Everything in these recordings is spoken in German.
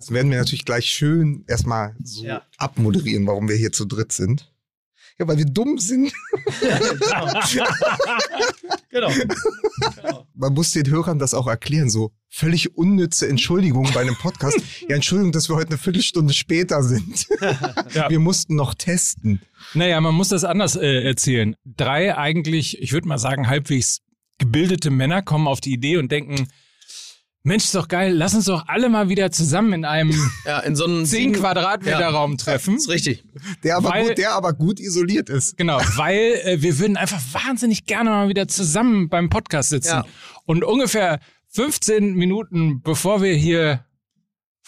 Das werden wir natürlich gleich schön erstmal so Ja. abmoderieren, warum wir hier zu dritt sind. Ja, weil wir dumm sind. genau. Man muss den Hörern das auch erklären, so völlig unnütze Entschuldigungen bei einem Podcast. Ja, Entschuldigung, dass wir heute eine Viertelstunde später sind. Ja. Wir mussten noch testen. Naja, man muss das anders äh, erzählen. Drei eigentlich, ich würde mal sagen, halbwegs gebildete Männer kommen auf die Idee und denken, Mensch, ist doch geil, lass uns doch alle mal wieder zusammen in einem Ja, in so einem 10 sieben- Quadratmeter Ja. Raum treffen. ist richtig. Der aber, Weil- gut, der aber gut isoliert ist. Genau, weil äh, wir würden einfach wahnsinnig gerne mal wieder zusammen beim Podcast sitzen. Ja. Und ungefähr 15 Minuten bevor wir hier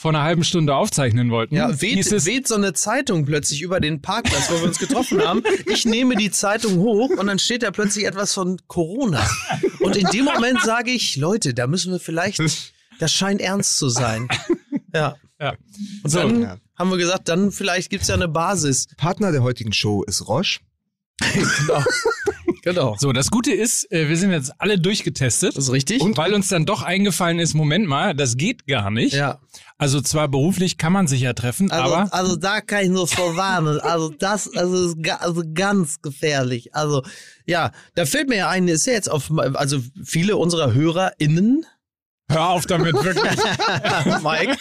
vor einer halben Stunde aufzeichnen wollten, Ja, hieß weht, es, weht so eine Zeitung plötzlich über den Parkplatz, wo wir uns getroffen haben. Ich nehme die Zeitung hoch und dann steht da plötzlich etwas von Corona. Und in dem Moment sage ich, Leute, da müssen wir vielleicht, das scheint ernst zu sein. Ja. Ja. Und So, dann ja. haben wir gesagt, dann vielleicht gibt's ja eine Basis. Partner der heutigen Show ist Roche. Genau. Genau. So, das Gute ist, äh, wir sind jetzt alle durchgetestet. Das ist richtig. Und weil uns dann doch eingefallen ist, Moment mal, das geht gar nicht. ja. Also zwar beruflich kann man sich ja treffen, Also, aber also da kann ich nur vorwarnen. Also das also ist also ganz gefährlich. Also ja, da fällt mir ja ein, ist ja jetzt auf, also viele unserer HörerInnen, hör auf damit wirklich. Mike,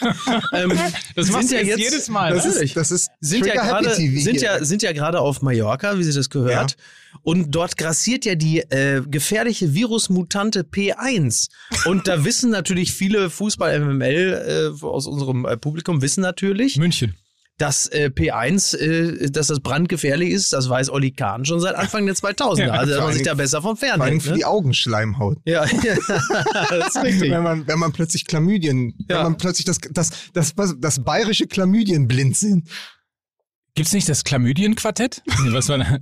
ähm, Das machst sind du ja jetzt jedes Mal. Das ist, das ist sind ja gerade Happy TV sind ja sind ja gerade auf Mallorca, wie sie das gehört. Und dort grassiert ja die äh, gefährliche Virusmutante P1. Und da wissen natürlich viele Fußball-MML äh, aus unserem äh, Publikum wissen natürlich, München. Dass äh, P1, äh, dass das brandgefährlich ist, das weiß Olli Kahn schon seit Anfang der 2000er. Ja, also dass man sich da besser vom Vor allem für Ne? die Augenschleimhaut. Ja, das ist richtig. Wenn man, wenn man plötzlich Chlamydien, Ja. wenn man plötzlich das, das, das, das, das bayerische Chlamydienblind sind. Gibt's nicht das Chlamydien-Quartett? Nee, was war da?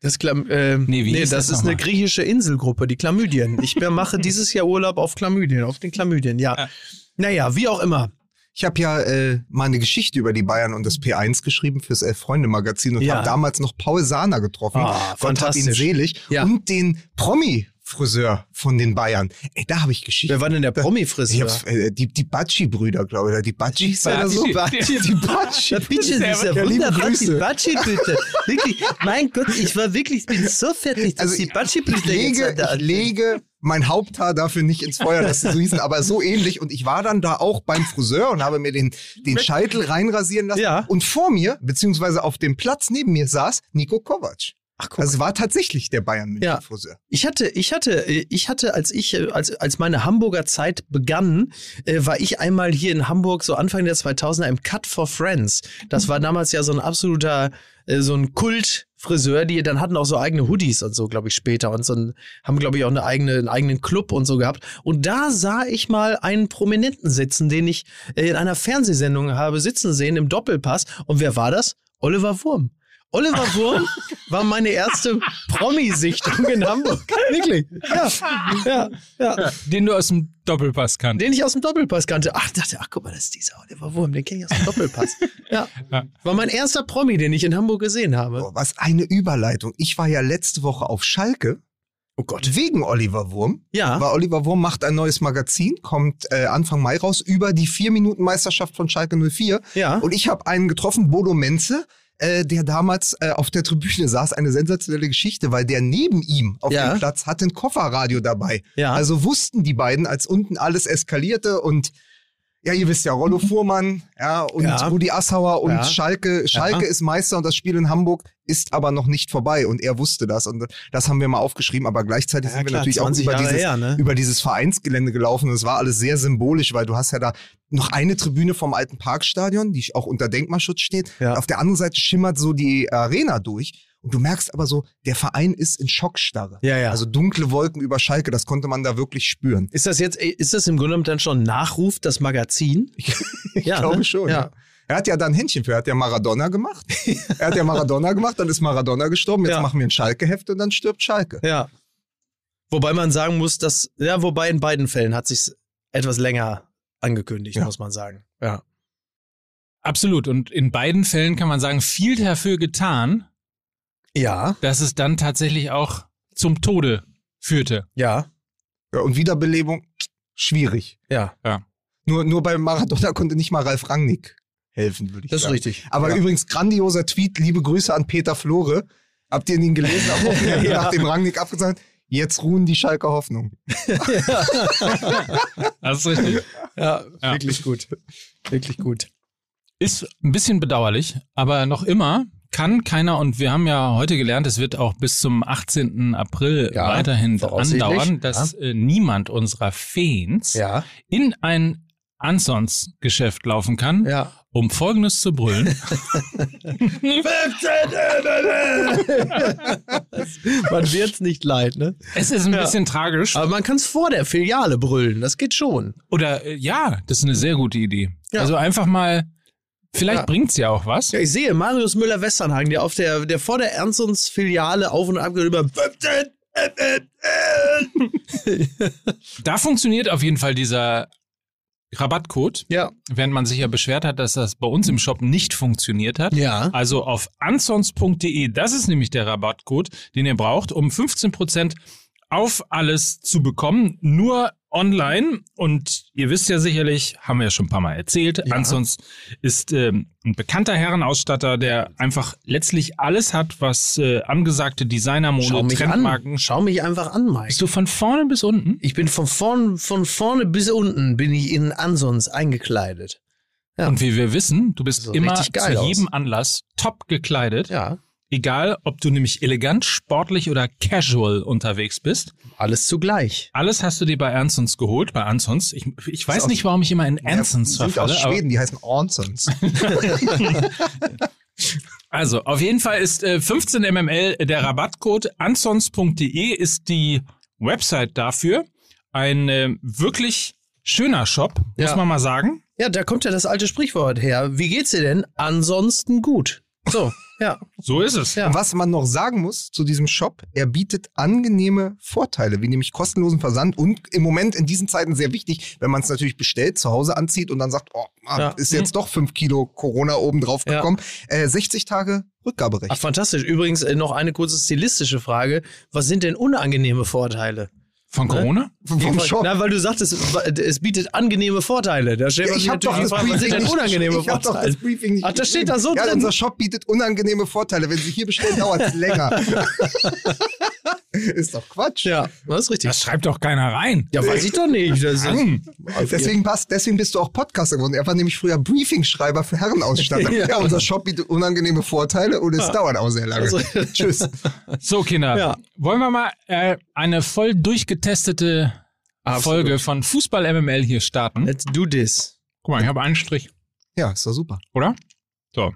Das, Chlam ähm, Nee, wie nee, das, das ist eine griechische Inselgruppe, die Chlamydien. Ich mache dieses Jahr Urlaub auf Chlamydien, auf den Chlamydien, ja. Ja. Naja, wie auch immer. Ich habe ja äh, mal eine Geschichte über die Bayern und das P1 geschrieben fürs Elf-Freunde-Magazin und Ja. habe damals noch Paul Sahner getroffen. Ah, Gott hab ihn fantastisch. selig. Ja. Und den Promi-Friseur von den Bayern. Ey, da habe ich Geschichte. Wer war denn der Ich Promi-Friseur? äh, die die Batschi-Brüder, glaube ich. Oder die Batschis oder so. Batschi. Die Batschi. Ja, bitte, Ja, liebe wunderbare Grüße. Batschi-Blüte. Wirklich, mein Gott, ich war wirklich, ich bin so fertig, dass Also die Batschi-Blüte jetzt lege, da ich lege mein Haupthaar dafür nicht ins Feuer, sie so hießen, aber so ähnlich. Und ich war dann da auch beim Friseur und habe mir den, den Scheitel reinrasieren lassen. Ja. Und vor mir, beziehungsweise auf dem Platz neben mir, saß Nico Kovac. Ach, guck. Also war tatsächlich der Bayern München Ja. Friseur. Ich hatte, ich hatte, ich hatte, als ich, als, als meine Hamburger Zeit begann, äh, war ich einmal hier in Hamburg, so Anfang der 2000er im Cut for Friends. Das war damals ja so ein absoluter, äh, so ein Kultfriseur, die dann hatten auch so eigene Hoodies und so, glaube ich, später und so haben, glaube ich, auch eine eigene, einen eigenen Club und so gehabt. Und da sah ich mal einen Prominenten sitzen, den ich äh, in einer Fernsehsendung habe sitzen sehen im Doppelpass. Und wer war das? Oliver Wurm. Oliver Wurm war meine erste Promi-Sichtung in Hamburg. Wirklich. Ja, ja, ja. Den du aus dem Doppelpass kanntest. Den ich aus dem Doppelpass kannte. Ach, dachte, ach, guck mal, das ist dieser Oliver Wurm, den kenne ich aus dem Doppelpass. Ja. Ja. War mein erster Promi, den ich in Hamburg gesehen habe. Boah, was eine Überleitung. Ich war ja letzte Woche auf Schalke. Oh Gott. Wegen Oliver Wurm. Ja. Weil Oliver Wurm macht ein neues Magazin, kommt äh, Anfang Mai raus, über die Vier-Minuten-Meisterschaft von Schalke 04. Ja. Und ich habe einen getroffen, Bodo Menze, äh, der damals äh, auf der Tribüne saß. Eine sensationelle Geschichte, weil der neben ihm auf Ja. dem Platz hatte ein Kofferradio dabei. Ja. Also wussten die beiden, als unten alles eskalierte und ja, ihr wisst ja, Rollo Fuhrmann, ja, und Mhm. Ja. Rudi Assauer und Ja. Schalke. Schalke Ja. ist Meister und das Spiel in Hamburg ist aber noch nicht vorbei und er wusste das und das haben wir mal aufgeschrieben, aber gleichzeitig sind wir klar, natürlich auch 20 über Jahre dieses, her, ne? über dieses Vereinsgelände gelaufen und es war alles sehr symbolisch, weil du hast ja da noch eine Tribüne vom alten Parkstadion, die auch unter Denkmalschutz steht. Ja. Auf der anderen Seite schimmert so die Arena durch und du merkst aber so, der Verein ist in Schockstarre. Ja, ja. Also dunkle Wolken über Schalke, das konnte man da wirklich spüren. Ist das jetzt, ist das im Grunde genommen dann schon Nachruf, das Magazin? Ich Ja, glaube ne? schon. Ja. Ja. Er hat ja da ein Händchen für, er hat ja Maradona gemacht. er hat ja Maradona gemacht, dann ist Maradona gestorben, jetzt Ja. machen wir ein Schalke-Heft und dann stirbt Schalke. Ja. Wobei man sagen muss, dass, ja, wobei in beiden Fällen hat sich etwas länger angekündigt, Ja. muss man sagen. Ja. Absolut. Und in beiden Fällen kann man sagen, viel dafür getan, Ja. dass es dann tatsächlich auch zum Tode führte. Ja. Ja, und Wiederbelebung, schwierig. Ja. Nur, nur bei Maradona konnte nicht mal Ralf Rangnick helfen, würde ich Das ist sagen. richtig. Aber ja. übrigens grandioser Tweet, liebe Grüße an Peter Flore. Habt ihr ihn gelesen am Wochenende, Ja. nachdem Rangnick abgesagt hat? Jetzt ruhen die Schalker Hoffnung. Das ist richtig. ja, Ja. wirklich gut. Wirklich gut. Ist ein bisschen bedauerlich, aber noch immer kann keiner, und wir haben ja heute gelernt, es wird auch bis zum 18. April Ja, weiterhin andauern, dass äh, niemand unserer Fans Ja. in ein Ansons-Geschäft laufen kann, Ja. um Folgendes zu brüllen. Man wird's nicht leid, ne? es ist ein Ja. bisschen tragisch. Aber man kann es vor der Filiale brüllen. Das geht schon. Oder äh, ja, das ist eine sehr gute Idee. Ja. Also einfach mal, vielleicht Ja. bringt's ja auch was. Ja, ich sehe Marius Müller-Westernhagen, der auf der, der vor der Ernstons-Filiale auf und ab geht über. Da funktioniert auf jeden Fall dieser Rabattcode, Ja. während man sich ja beschwert hat, dass das bei uns im Shop nicht funktioniert hat. Ja. Also auf ansons.de, das ist nämlich der Rabattcode, den ihr braucht, um 15% auf alles zu bekommen. Nur online. Und ihr wisst ja sicherlich, haben wir ja schon ein paar Mal erzählt, Ja. Ansons ist ähm, ein bekannter Herrenausstatter, der einfach letztlich alles hat, was äh, angesagte Designermode, Trendmarken. an. Schau mich einfach an, Mike. Bist du von vorne bis unten? Ich bin von vorn, von vorne bis unten bin ich in Ansons eingekleidet. Ja. Und wie wir wissen, du bist So immer zu jedem aus. Anlass top gekleidet. Ja. Egal, ob du nämlich elegant, sportlich oder casual unterwegs bist. Alles zugleich. Alles hast du dir bei Ansons geholt, bei Ansons. Ich, ich weiß aus- nicht, warum ich immer in Ja, Ansons die sind verfalle. aus aber- Schweden, die heißen Ornsons. Also, auf jeden Fall ist äh, 15 mml der Rabattcode. Ansons.de ist die Website dafür. Ein äh, wirklich schöner Shop, muss Ja. man mal sagen. Ja, da kommt ja das alte Sprichwort her. Wie geht's dir denn? Ansonsten gut. So, ja. So ist es. Ja. Was man noch sagen muss zu diesem Shop, er bietet angenehme Vorteile, wie nämlich kostenlosen Versand und im Moment in diesen Zeiten sehr wichtig, wenn man es natürlich bestellt, zu Hause anzieht und dann sagt, oh, ah, Ja. ist jetzt doch fünf Kilo Corona oben drauf Ja. gekommen. Äh, 60 Tage Rückgaberecht. Ach, fantastisch. Übrigens äh, noch eine kurze stilistische Frage. Was sind denn unangenehme Vorteile? Von Corona? vom Shop. Na, weil du sagtest, es, bietet angenehme Vorteile. Da stellt Ja, ich habe doch das Frage, Briefing nicht, unangenehme ich hab doch Vorteile? das Briefing nicht Ach, das steht da so. Ja, drin. unser Shop bietet unangenehme Vorteile. Wenn Sie hier bestellen, dauert es länger. ist doch Quatsch. Ja, das ist richtig. Das schreibt doch keiner rein. ja, weiß ich doch nicht. Das ist. Deswegen, passt, deswegen bist du auch Podcaster geworden. Er war nämlich früher Briefingschreiber für Herrenausstatter. Ja. ja. unser Shop bietet unangenehme Vorteile und es dauert auch sehr lange. Also- Tschüss. So, Kinder, Ja. wollen wir mal äh, eine voll durchgetestete Absolut. Folge von Fußball MML hier starten? Let's do this. Guck mal, ich habe einen Strich, Ja, ist doch super. oder? So,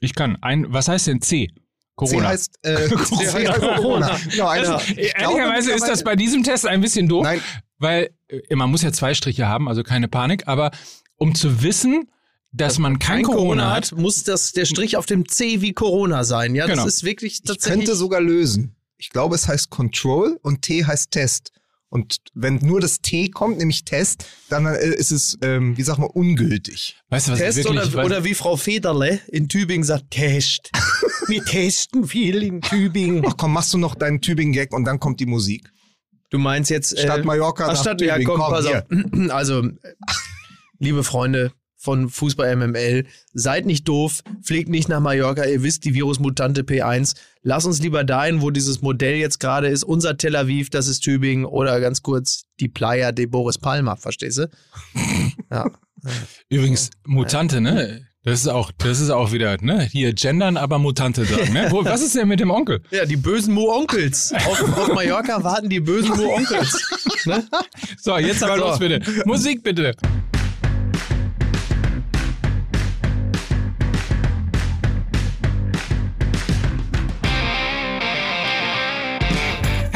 ich kann. Ein, was heißt denn C? C Corona. heißt, äh, C heißt Corona. Genau, ich glaube ehrlicherweise ist das bei diesem Test ein bisschen doof, Nein, weil äh, man muss ja zwei Striche haben, also keine Panik, aber um zu wissen, dass man kein, Corona, hat, muss das der Strich auf dem C wie Corona sein. Ja, Genau. das ist wirklich ich tatsächlich. könnte sogar lösen. Ich glaube, es heißt Control und T heißt Test. Und wenn nur das T kommt, nämlich Test, dann äh, ist es, ähm, wie sag mal, ungültig. weißt du, was Test ich wirklich, oder, oder wie Frau Federle in Tübingen sagt, Test. Wir testen viel in Tübingen. Ach komm, machst du noch deinen Tübingen-Gag und dann kommt die Musik. Du meinst jetzt Statt äh, Mallorca ach, nach Stadt, ja, Tübingen. komm, Komm, auf. Also, äh, liebe Freunde von Fußball MML, seid nicht doof, fliegt nicht nach Mallorca, ihr wisst, die Virusmutante P1. Lass uns lieber dahin, wo dieses Modell jetzt gerade ist. Unser Tel Aviv, das ist Tübingen oder ganz kurz die Playa de Boris Palma, verstehst du? Ja. übrigens Mutante, ne? Das ist auch, das ist auch wieder, ne? Hier gendern, aber Mutante sagen, ne? Wo, was ist denn mit dem Onkel? Ja, die bösen Mu-Onkels. Auf, auf Mallorca warten die bösen Mu-Onkels. Ne? So, jetzt aber So. los bitte. Musik bitte.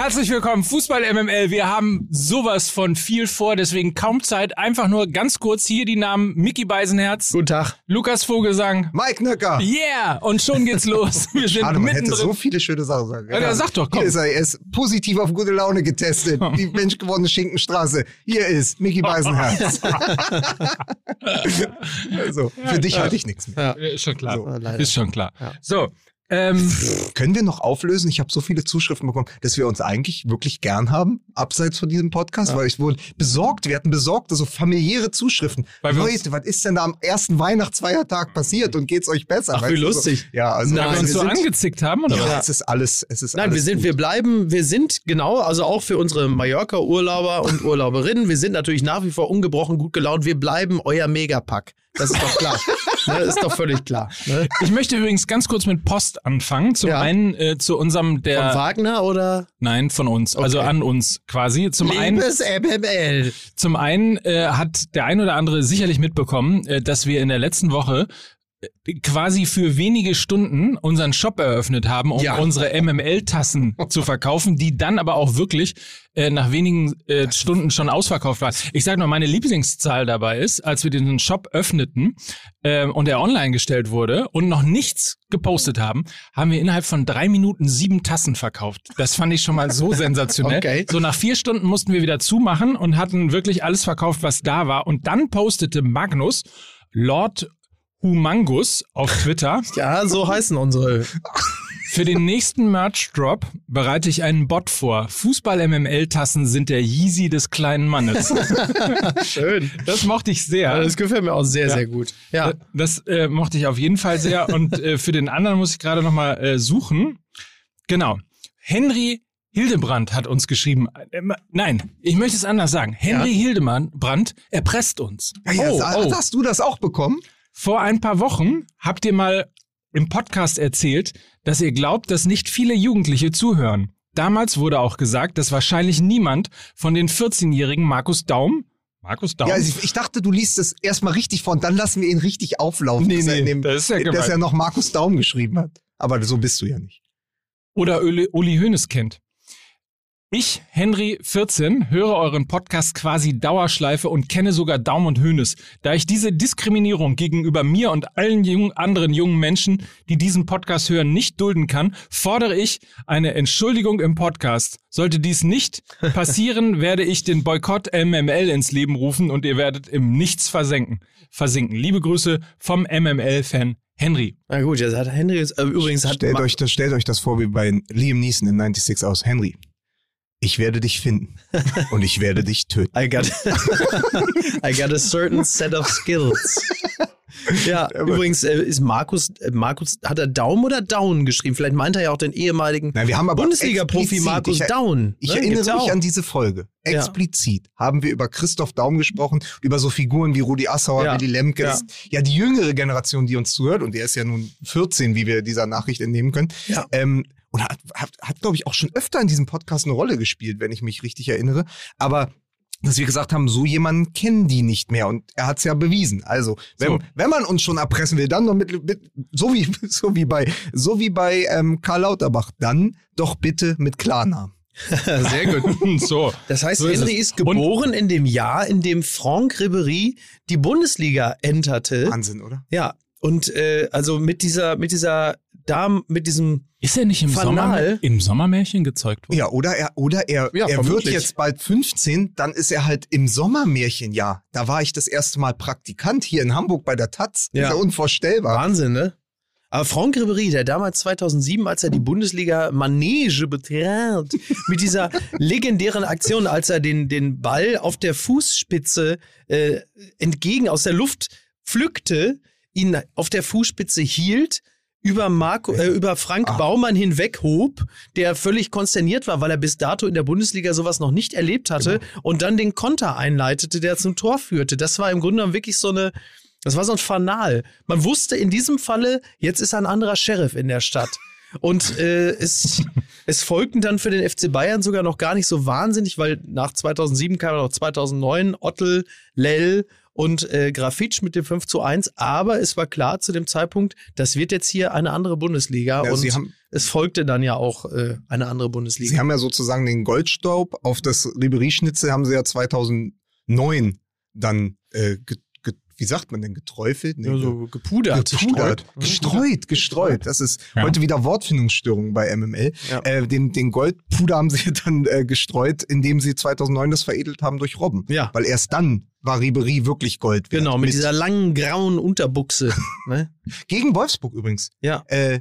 Herzlich willkommen, Fußball MML. Wir haben sowas von viel vor, deswegen kaum Zeit. Einfach nur ganz kurz hier die Namen Mickey Beisenherz, Guten Tag. Lukas Vogelsang. Mike Nöcker. Yeah! Und schon geht's los. Wir sind Schade, man hätte mittendrin. so viele schöne Sachen sagen können. Ja, sag doch, komm. Hier ist er, er ist positiv auf gute Laune getestet. Die menschgewordene Schinkenstraße. Hier ist Mickey Beisenherz. also, für dich hatte ich nichts mehr. Ja. Ist schon klar. So, ist schon klar. Ja. So, Ähm, Können wir noch auflösen? Ich habe so viele Zuschriften bekommen, dass wir uns eigentlich wirklich gern haben, abseits von diesem Podcast, weil ich wurde besorgt. Wir hatten besorgte, so familiäre Zuschriften. Leute, was ist denn da am ersten Weihnachtsfeiertag passiert und geht's euch besser? Ach, wie lustig. So, ja, also Nein, wir uns so sind, angezickt haben, oder was? ja, es ist alles, es ist Nein, alles wir sind, gut. wir bleiben, wir sind genau, also auch für unsere Mallorca-Urlauber und Urlauberinnen, wir sind natürlich nach wie vor ungebrochen gut gelaunt. Wir bleiben euer Megapack. Das ist doch klar. ne, ist doch völlig klar. Ne? Ich möchte übrigens ganz kurz mit Post anfangen. Zum Ja. einen äh, zu unserem Von der Wagner oder nein von uns, also an uns quasi. Zum einen Liebes MML. Zum einen äh, hat der ein oder andere sicherlich mitbekommen, äh, dass wir in der letzten Woche quasi für wenige Stunden unseren Shop eröffnet haben, um Ja. unsere MML-Tassen zu verkaufen, die dann aber auch wirklich äh, nach wenigen äh, Stunden schon ausverkauft waren. Ich sage nur, meine Lieblingszahl dabei ist, als wir den Shop öffneten äh, und er online gestellt wurde und noch nichts gepostet haben, haben wir innerhalb von drei Minuten sieben Tassen verkauft. Das fand ich schon mal so sensationell. Okay. So nach vier Stunden mussten wir wieder zumachen und hatten wirklich alles verkauft, was da war. Und dann postete Magnus Lord Humangus auf Twitter. Ja, so heißen unsere. Für den nächsten Merch-Drop bereite ich einen Bot vor. Fußball-MML-Tassen sind der Yeezy des kleinen Mannes. Schön. Das mochte ich sehr. Das gefällt mir auch sehr, Ja. sehr gut. Ja. Das äh, mochte ich auf jeden Fall sehr. Und äh, für den anderen muss ich gerade noch mal äh, suchen. Genau. Henry Hildebrand hat uns geschrieben. Äh, nein, ich möchte es anders sagen. Henry Hildebrand erpresst uns. Ja, ja, oh, oh. Hast du das auch bekommen? Vor ein paar Wochen habt ihr mal im Podcast erzählt, dass ihr glaubt, dass nicht viele Jugendliche zuhören. Damals wurde auch gesagt, dass wahrscheinlich niemand von den 14-jährigen Markus Daum, Markus Daum, Ja, also ich, ich dachte, du liest es erstmal richtig vor und dann lassen wir ihn richtig auflaufen. Nee, dass er nee, in dem, das ist ja gemein. dass er noch Markus Daum geschrieben hat. Aber so bist du ja nicht. oder Uli Hoeneß kennt. Ich, Henry 14, höre euren Podcast quasi Dauerschleife und kenne sogar Daum und Hoeneß. Da ich diese Diskriminierung gegenüber mir und allen jungen, anderen jungen Menschen, die diesen Podcast hören, nicht dulden kann, fordere ich eine Entschuldigung im Podcast. Sollte dies nicht passieren, werde ich den Boykott MML ins Leben rufen und ihr werdet im Nichts versenken, versinken. Liebe Grüße vom MML-Fan Henry. Na gut, jetzt hat Henry jetzt, äh, übrigens hat Stellt euch, das, stellt euch das vor wie bei Liam Neeson in 96 aus. Henry, ich werde dich finden und ich werde dich töten. I got, I got a certain set of skills. Ja, übrigens äh, ist Markus, äh, Markus, hat er Daum oder Down geschrieben? Vielleicht meint er ja auch den ehemaligen Nein, wir haben aber Bundesliga-Profi Markus ich, Down. Ich ne? erinnere ja mich an diese Folge. Ja. Explizit haben wir über Christoph Daum gesprochen, über so Figuren wie Rudi Assauer, Ja. Willy Lemke. Ja. Ja, die jüngere Generation, die uns zuhört, und der ist ja nun 14, wie wir dieser Nachricht entnehmen können. Ja. Ähm, und hat, hat, hat glaube ich, auch schon öfter in diesem Podcast eine Rolle gespielt, wenn ich mich richtig erinnere. Aber dass wir gesagt haben, so jemanden kennen die nicht mehr und er hat es ja bewiesen. Also, wenn, So. wenn man uns schon erpressen will, dann doch mit, mit so wie so wie bei so wie bei ähm, Karl Lauterbach, dann doch bitte mit Klarnamen. Sehr gut. so. Das heißt, So ist Henry es. ist geboren in dem Jahr, in dem Franck Ribéry die Bundesliga enterte. Wahnsinn, oder? Ja, und äh, also mit dieser, mit dieser Dame, mit diesem Ist er nicht im, Fanal? Sommer, im Sommermärchen gezeugt worden? Ja, oder er, oder er, Ja, er wird vermutlich. jetzt bald 15, dann ist er halt im Sommermärchenjahr. Da war ich das erste Mal Praktikant hier in Hamburg bei der Taz. Ja. Ist ja unvorstellbar. Wahnsinn, ne? Aber Franck Ribéry, der damals 2007, als er die Bundesliga Manege betrat, mit dieser legendären Aktion, als er den, den Ball auf der Fußspitze äh, entgegen aus der Luft pflückte, ihn auf der Fußspitze hielt, über, Marco, äh, über Frank Ah. Baumann hinweghob, der völlig konsterniert war, weil er bis dato in der Bundesliga sowas noch nicht erlebt hatte und dann den Konter einleitete, der zum Tor führte. Das war im Grunde genommen wirklich so eine, das war so ein Fanal. Man wusste in diesem Falle, jetzt ist ein anderer Sheriff in der Stadt. Und äh, es, es folgten dann für den FC Bayern sogar noch gar nicht so wahnsinnig, weil nach 2007 kam noch 2009 Ottel, Lell und äh, Grafitsch mit dem 5 zu 1. Aber es war klar zu dem Zeitpunkt, das wird jetzt hier eine andere Bundesliga. Ja, und sie haben- es folgte dann ja auch äh, eine andere Bundesliga. Sie haben ja sozusagen den Goldstaub auf das Ribery-Schnitzel haben sie ja 2009 dann, äh, wie sagt man denn, geträufelt? Nee, ja, so gepudert. gepudert. Gestreut. Gestreut, gestreut. Das ist Ja. heute wieder Wortfindungsstörungen bei MML. Ja. Äh, den, den Goldpuder haben sie dann äh, gestreut, indem sie 2009 das veredelt haben durch Robben. Ja. Weil erst dann war Ribery wirklich Gold wert. Genau, mit dieser langen grauen Unterbuchse. ne? Gegen Wolfsburg übrigens. Ja. Äh,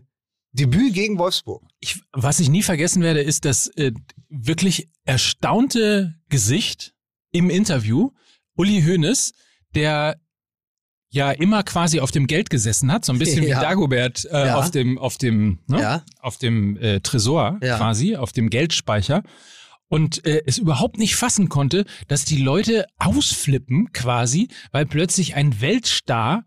Debüt gegen Wolfsburg. Ich, was ich nie vergessen werde, ist das äh, wirklich erstaunte Gesicht im Interview. Uli Hoeneß, der ja immer quasi auf dem Geld gesessen hat, so ein bisschen Ja. wie Dagobert äh, Ja. auf dem auf dem ne? Ja. auf dem äh, Tresor quasi, auf dem Geldspeicher und äh, es überhaupt nicht fassen konnte, dass die Leute ausflippen quasi, weil plötzlich ein Weltstar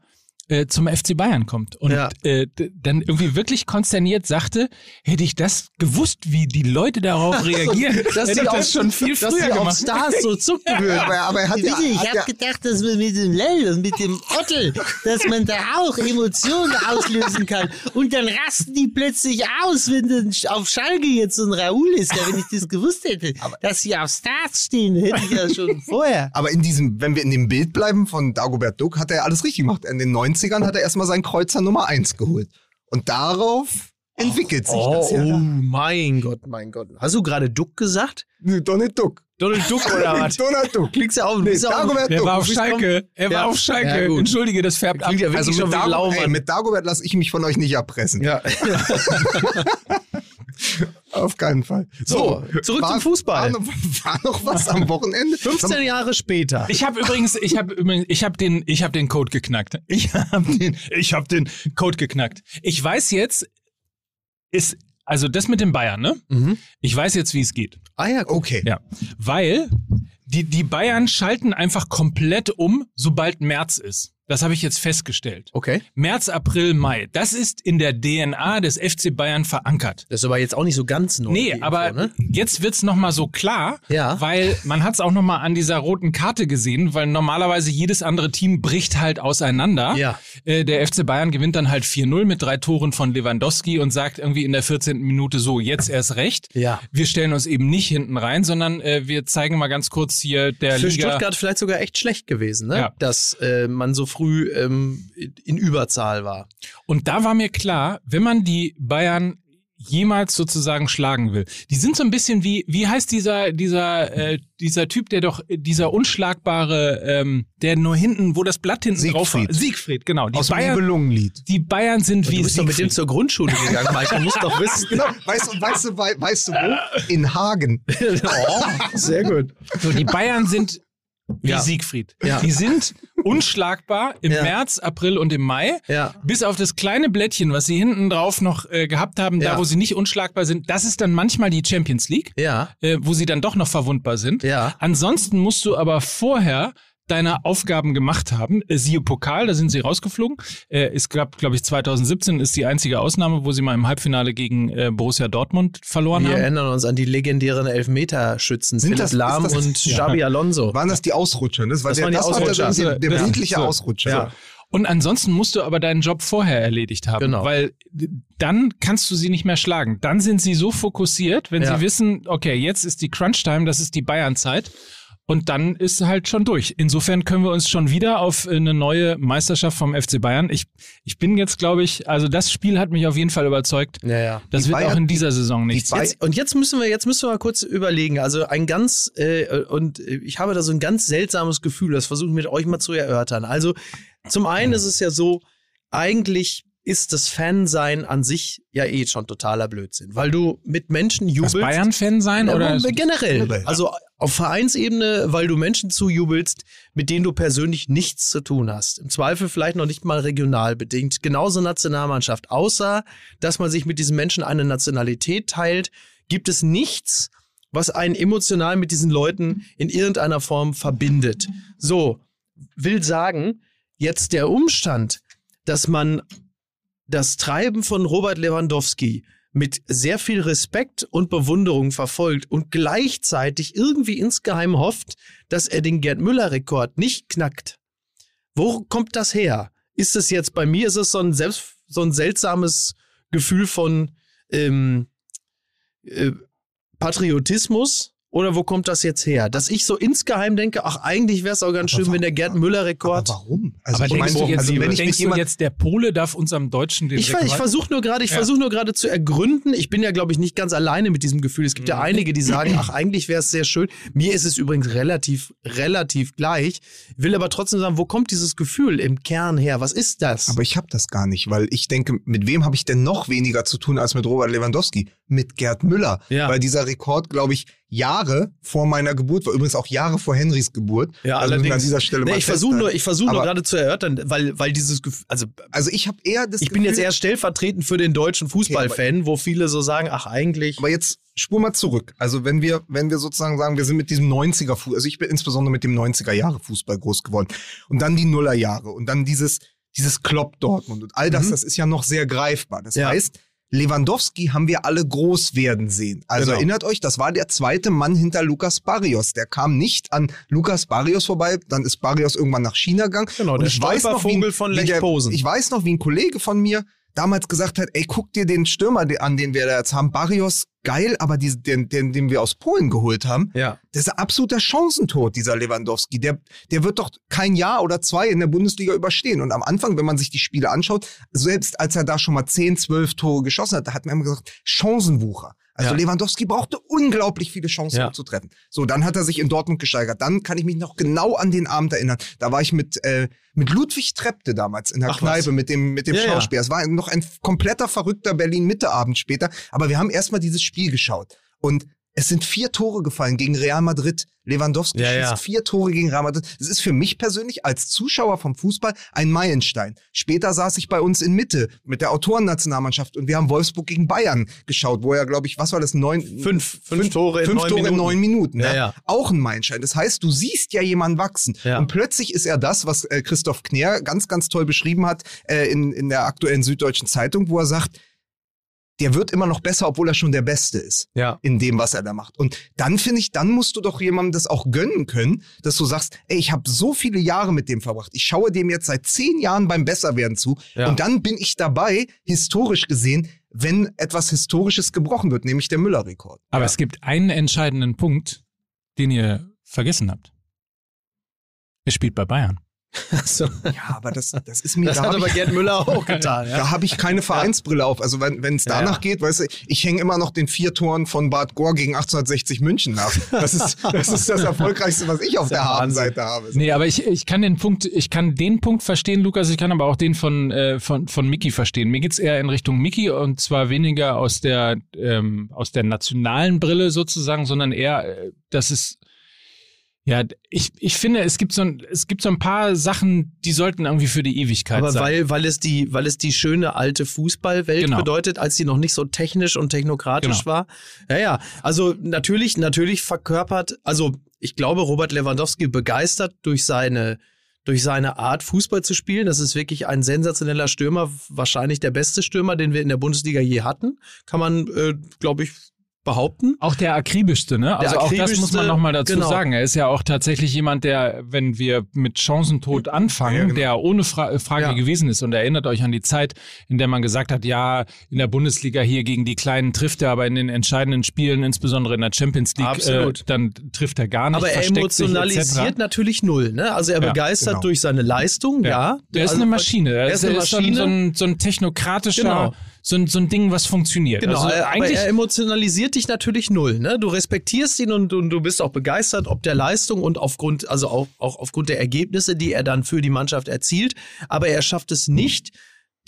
äh, zum FC Bayern kommt und Ja. äh, dann irgendwie wirklich konsterniert sagte, hätte ich das gewusst, wie die Leute darauf reagieren, Dass hätte ich auf- das schon viel dass früher die auf gemacht. Stars so zucken würden. Aber, aber er hat ja, ich hat hab ja, gedacht, dass man mit dem Lell und mit dem Ottel, dass man da auch Emotionen auslösen kann. Und dann rasten die plötzlich aus, wenn dann auf Schalke jetzt so ein Raoul ist. Ja, wenn ich das gewusst hätte, dass sie auf Stars stehen, hätte ich ja schon vorher. aber in diesem, wenn wir in dem Bild bleiben von Dagobert Duck, hat er alles richtig gemacht. In den 90ern hat er erstmal seinen Kreuzer Nummer 1 geholt. Und darauf entwickelt sich Oh, das ja. oh mein Gott, mein Gott. Hast du gerade Duck gesagt? Nee, Donald Duck. Donald Duck oder was? Donald Duck. Klickst du auf? Nee, auf Dagobert Er Duck. war auf Schalke. Er war auf Schalke. Ja. Entschuldige, das färbt ab. Klingt ja Also schon mit, Dago ey, mit Dagobert lasse ich mich von euch nicht erpressen. ja. Auf keinen Fall. So, zurück zum Fußball. War, noch- war noch was am Wochenende? 15 Jahre später. Ich habe übrigens, ich habe übrigens, ich habe den, ich habe den Code geknackt. Ich habe den, ich habe den Code geknackt. Ich weiß jetzt, ist also das mit den Bayern, ne? Mhm. Ich weiß jetzt, wie es geht. Ah ja. Okay. Ja, weil die die Bayern schalten einfach komplett um, sobald März ist. Das habe ich jetzt festgestellt. Okay. März, April, Mai. Das ist in der DNA des FC Bayern verankert. Das ist aber jetzt auch nicht so ganz neu. Nee, Info, aber ne? jetzt wird's noch mal so klar, Ja. weil man hat's auch noch mal an dieser roten Karte gesehen, weil normalerweise jedes andere Team bricht halt auseinander. Ja. Äh, der FC Bayern gewinnt dann halt 4-0 mit drei Toren von Lewandowski und sagt irgendwie in der 14. Minute so, jetzt erst recht. Ja. Wir stellen uns eben nicht hinten rein, sondern äh, wir zeigen mal ganz kurz hier der Für Liga. Stuttgart vielleicht sogar echt schlecht gewesen, ne? Ja. dass äh, man so früh ähm, in Überzahl war. Und da war mir klar, wenn man die Bayern jemals sozusagen schlagen will. Die sind so ein bisschen wie, wie heißt dieser, dieser, äh, dieser Typ, der doch, dieser unschlagbare, ähm, der nur hinten, wo das Blatt hinten drauf war. Siegfried. Siegfried, genau. Die Aus dem Bayern, Nibelungenlied. die Bayern sind Du wie bist doch mit dem Siegfried. zur Grundschule gegangen, Mike. Du musst doch wissen. Genau. Weißt du, weißt du, wei- weißt du wo? In Hagen. oh, sehr gut. So, die Bayern sind wie Ja. Siegfried. Ja. Die sind unschlagbar im Ja. März, April und im Mai. Ja. Bis auf das kleine Blättchen, was sie hinten drauf noch äh, gehabt haben, da wo sie nicht unschlagbar sind, das ist dann manchmal die Champions League. Ja. äh, wo sie dann doch noch verwundbar sind. Ja. Ansonsten musst du aber vorher deine Aufgaben gemacht haben. Äh, siehe Pokal, da sind sie rausgeflogen. Äh, es gab, glaube ich, 2017 ist die einzige Ausnahme, wo sie mal im Halbfinale gegen äh, Borussia Dortmund verloren Wir haben. erinnern uns an die legendären Elfmeterschützen Sind Philipp das- Lahm das- und Ja. Xabi Alonso. Waren das die Ausrutscher? Das war Das der, waren die das war Ausrutscher. der, der, der Ja. bildliche So. Ausrutscher. Ja. Und ansonsten musst du aber deinen Job vorher erledigt haben, Genau. weil dann kannst du sie nicht mehr schlagen. Dann sind sie so fokussiert, wenn Ja. sie wissen, okay, jetzt ist die Crunch-Time, das ist die Bayern-Zeit. Und dann ist halt schon durch. Insofern können wir uns schon wieder auf eine neue Meisterschaft vom FC Bayern. Ich, ich bin jetzt, glaube ich, also das Spiel hat mich auf jeden Fall überzeugt. Ja, ja. Das Die wird Bayern- auch in dieser Saison nichts. Bay- Jetzt, und jetzt müssen wir, jetzt müssen wir mal kurz überlegen. Also ein ganz, äh, und ich habe da so ein ganz seltsames Gefühl, das versuche ich mit euch mal zu erörtern. Also zum einen ist es ja so, eigentlich ist das Fansein an sich ja eh schon totaler Blödsinn, weil du mit Menschen jubelst. Bayern-Fan sein Ja, oder? generell. Also auf Vereinsebene, weil du Menschen zujubelst, mit denen du persönlich nichts zu tun hast. Im Zweifel vielleicht noch nicht mal regional bedingt. Genauso Nationalmannschaft. Außer, dass man sich mit diesen Menschen eine Nationalität teilt, gibt es nichts, was einen emotional mit diesen Leuten in irgendeiner Form verbindet. So, will sagen, jetzt der Umstand, dass man das Treiben von Robert Lewandowski mit sehr viel Respekt und Bewunderung verfolgt und gleichzeitig irgendwie insgeheim hofft, dass er den Gerd Müller-Rekord nicht knackt. Wo kommt das her? Ist es jetzt bei mir, ist es so ein, selbst, so ein seltsames Gefühl von ähm, äh, Patriotismus Oder wo kommt das jetzt her? Dass ich so insgeheim denke, ach, eigentlich wäre es auch ganz schön, wa- wenn der Gerd Müller-Rekord. Aber warum? Also aber ich denkst, du jetzt, also wenn ich denkst du jemand, jetzt, der Pole darf unserem Deutschen den Ich, ich versuche nur gerade, ich Ja. versuche nur gerade zu ergründen. Ich bin ja, glaube ich, nicht ganz alleine mit diesem Gefühl. Es gibt Mhm. ja einige, die sagen, ach, eigentlich wäre es sehr schön. Mir ist es übrigens relativ, relativ gleich. Will aber trotzdem sagen, wo kommt dieses Gefühl im Kern her? Was ist das? aber ich habe das gar nicht, weil ich denke, mit wem habe ich denn noch weniger zu tun als mit Robert Lewandowski? Mit Gerd Müller. Ja. Weil dieser Rekord, glaube ich, Jahre vor meiner Geburt war, übrigens auch Jahre vor Henrys Geburt. ja, also wir an dieser Stelle Nee, ich versuche nur, ich versuche nur gerade zu erörtern, weil, weil dieses Gefühl, also Also ich habe eher das ich bin jetzt Gefühl- eher stellvertretend für den deutschen Fußballfan, wo viele so sagen, ach, eigentlich. Aber jetzt spur mal zurück. Also wenn wir, wenn wir sozusagen sagen, wir sind mit diesem 90er Fußball, also ich bin insbesondere mit dem 90er Jahre Fußball groß geworden und dann die Nuller Jahre und dann dieses, dieses Klopp Dortmund und all das, Mhm. das ist ja noch sehr greifbar. Das Ja. heißt, Lewandowski haben wir alle groß werden sehen. Also Genau. erinnert euch, das war der zweite Mann hinter Lukas Barrios. Der kam nicht an Lukas Barrios vorbei, dann ist Barrios irgendwann nach China gegangen. Genau, Und der ich weiß noch, wie, von Lech Posen. Ich weiß noch, wie ein Kollege von mir damals gesagt hat, ey, guck dir den Stürmer an, den wir da jetzt haben. Barrios, geil, aber die, den, den, den wir aus Polen geholt haben, ja. das ist ein absoluter Chancentod, dieser Lewandowski. Der, der wird doch kein Jahr oder zwei in der Bundesliga überstehen. Und am Anfang, wenn man sich die Spiele anschaut, selbst als er da schon mal 10, 12 Tore geschossen hat, da hat man immer gesagt, Chancenwucher. Also Ja. Lewandowski brauchte unglaublich viele Chancen, Ja. um zu treffen. So, dann hat er sich in Dortmund gesteigert. Dann kann ich mich noch genau an den Abend erinnern. Da war ich mit, äh, mit Ludwig Trepte damals in der Ach, Kneipe was? mit dem, mit dem Ja. Schauspieler. Es war noch ein kompletter verrückter Berlin-Mitte-Abend später. Aber wir haben erstmal dieses Spiel geschaut. Und es sind vier Tore gefallen gegen Real Madrid. Lewandowski Ja, schießt ja. vier Tore gegen Real Madrid. Das ist für mich persönlich als Zuschauer vom Fußball ein Meilenstein. Später saß ich bei uns in Mitte mit der Autorennationalmannschaft und wir haben Wolfsburg gegen Bayern geschaut, wo er, glaube ich, was war das? Neun, Fünf, fünf, Tore in fünf neun Tore Minuten. in neun Minuten. Ja, ne? ja. Auch ein Meilenstein. Das heißt, du siehst ja jemanden wachsen. Ja. Und plötzlich ist er das, was äh, Christoph Kner ganz, ganz toll beschrieben hat äh, in, in der aktuellen Süddeutschen Zeitung, wo er sagt, der wird immer noch besser, obwohl er schon der Beste ist Ja. in dem, was er da macht. Und dann finde ich, dann musst du doch jemandem das auch gönnen können, dass du sagst, ey, ich habe so viele Jahre mit dem verbracht. Ich schaue dem jetzt seit zehn Jahren beim Besserwerden zu. Ja. Und dann bin ich dabei, historisch gesehen, wenn etwas Historisches gebrochen wird, nämlich der Müller-Rekord. Aber Ja. es gibt einen entscheidenden Punkt, den ihr vergessen habt. Er spielt bei Bayern. So. Ja, aber das, das ist mir Das da hat aber ich, Gerd Müller auch getan. Ja. Da habe ich keine Vereinsbrille auf. Also wenn es Ja, danach ja. geht, weißt du, ich hänge immer noch den vier Toren von Bad Gore gegen 1860 München nach. Das ist das, ist das Erfolgreichste, was ich auf ja der. Habenseite habe. Nee, aber ich, ich kann den Punkt, ich kann den Punkt verstehen, Lukas, ich kann aber auch den von, äh, von, von Mickey verstehen. Mir geht's eher in Richtung Mickey und zwar weniger aus der, ähm, aus der nationalen Brille sozusagen, sondern eher, äh, dass es ja, ich, ich finde, es gibt so ein, es gibt so ein paar Sachen, die sollten irgendwie für die Ewigkeit Aber sein. weil, weil, es die, weil es die schöne alte Fußballwelt Genau. bedeutet, als die noch nicht so technisch und technokratisch Genau. war. Ja, ja. Also natürlich, natürlich verkörpert, also ich glaube, Robert Lewandowski begeistert durch seine, durch seine Art, Fußball zu spielen. Das ist wirklich ein sensationeller Stürmer, wahrscheinlich der beste Stürmer, den wir in der Bundesliga je hatten. Kann man, äh, glaube ich, behaupten. Auch der akribischste, ne? Also auch das muss akribischste, man nochmal dazu genau. sagen. Er ist ja auch tatsächlich jemand, der, wenn wir mit Chancentod anfangen, Ja, genau. der ohne Fra Frage Ja. gewesen ist. Und erinnert euch an die Zeit, in der man gesagt hat, ja, in der Bundesliga hier gegen die Kleinen trifft er, aber in den entscheidenden Spielen, insbesondere in der Champions League, äh, dann trifft er gar nicht. Aber er emotionalisiert natürlich null. Ne? Also er Ja, begeistert genau. durch seine Leistung, ja. Der ist also, eine Maschine. Er ist eine so ein- Maschine. So, ein, so ein technokratischer, Genau. So, ein, so ein Ding, was funktioniert. Genau, also eigentlich, er emotionalisiert dich natürlich null. Ne? Du respektierst ihn und, und du bist auch begeistert ob der Leistung und aufgrund, also auch, auch aufgrund der Ergebnisse, die er dann für die Mannschaft erzielt. Aber er schafft es nicht,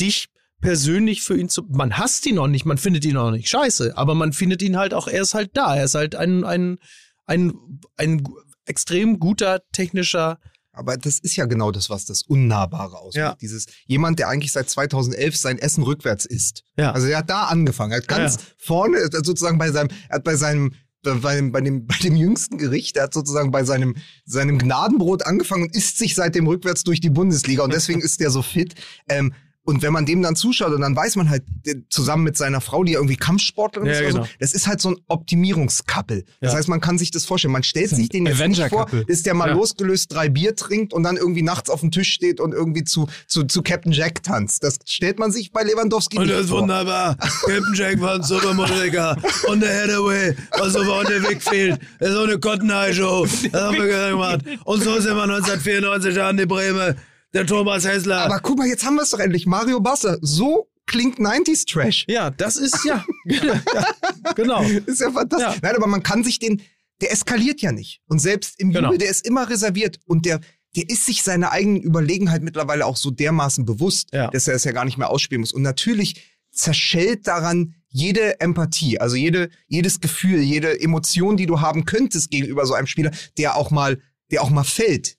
dich persönlich für ihn zu. Man hasst ihn noch nicht, man findet ihn noch nicht scheiße, aber man findet ihn halt auch, er ist halt da. Er ist halt ein, ein, ein, ein extrem guter technischer. Aber das ist ja genau das, was das Unnahbare ausmacht. Ja. Dieses jemand, der eigentlich seit 2011 sein Essen rückwärts isst. Ja. Also er hat da angefangen. Er hat ganz Ja, vorne sozusagen bei seinem, er hat bei seinem bei dem, bei, dem, bei dem jüngsten Gericht, er hat sozusagen bei seinem, seinem Gnadenbrot angefangen und isst sich seitdem rückwärts durch die Bundesliga und deswegen ist der so fit. Ähm, Und wenn man dem dann zuschaut und dann weiß man halt, zusammen mit seiner Frau, die ja irgendwie Kampfsportlerin Ja, ist, genau. so, das ist halt so ein Optimierungskappel. Das Ja. heißt, man kann sich das vorstellen. Man stellt ist sich den jetzt nicht vor, dass der mal Ja. losgelöst drei Bier trinkt und dann irgendwie nachts auf dem Tisch steht und irgendwie zu, zu, zu Captain Jack tanzt. Das stellt man sich bei Lewandowski Und nicht das ist vor. wunderbar. Captain Jack war ein Supermodriker. Und der Hathaway, was aber on der fehlt. Das ist so eine Cotton Eye Show. Das haben wir gemacht. Und so sind wir 1994 an die Breme. Der Thomas Hessler. Aber guck mal, jetzt haben wir es doch endlich. Mario Basser. So klingt 90s Trash. ja, das ist ja. ja genau. Ist ja fantastisch. Ja. Nein, aber man kann sich den, der eskaliert ja nicht. Und selbst im Genau. Jubel, der ist immer reserviert und der, der ist sich seiner eigenen Überlegenheit mittlerweile auch so dermaßen bewusst, Ja. dass er es ja gar nicht mehr ausspielen muss. Und natürlich zerschellt daran jede Empathie, also jede, jedes Gefühl, jede Emotion, die du haben könntest gegenüber so einem Spieler, der auch mal, der auch mal fällt.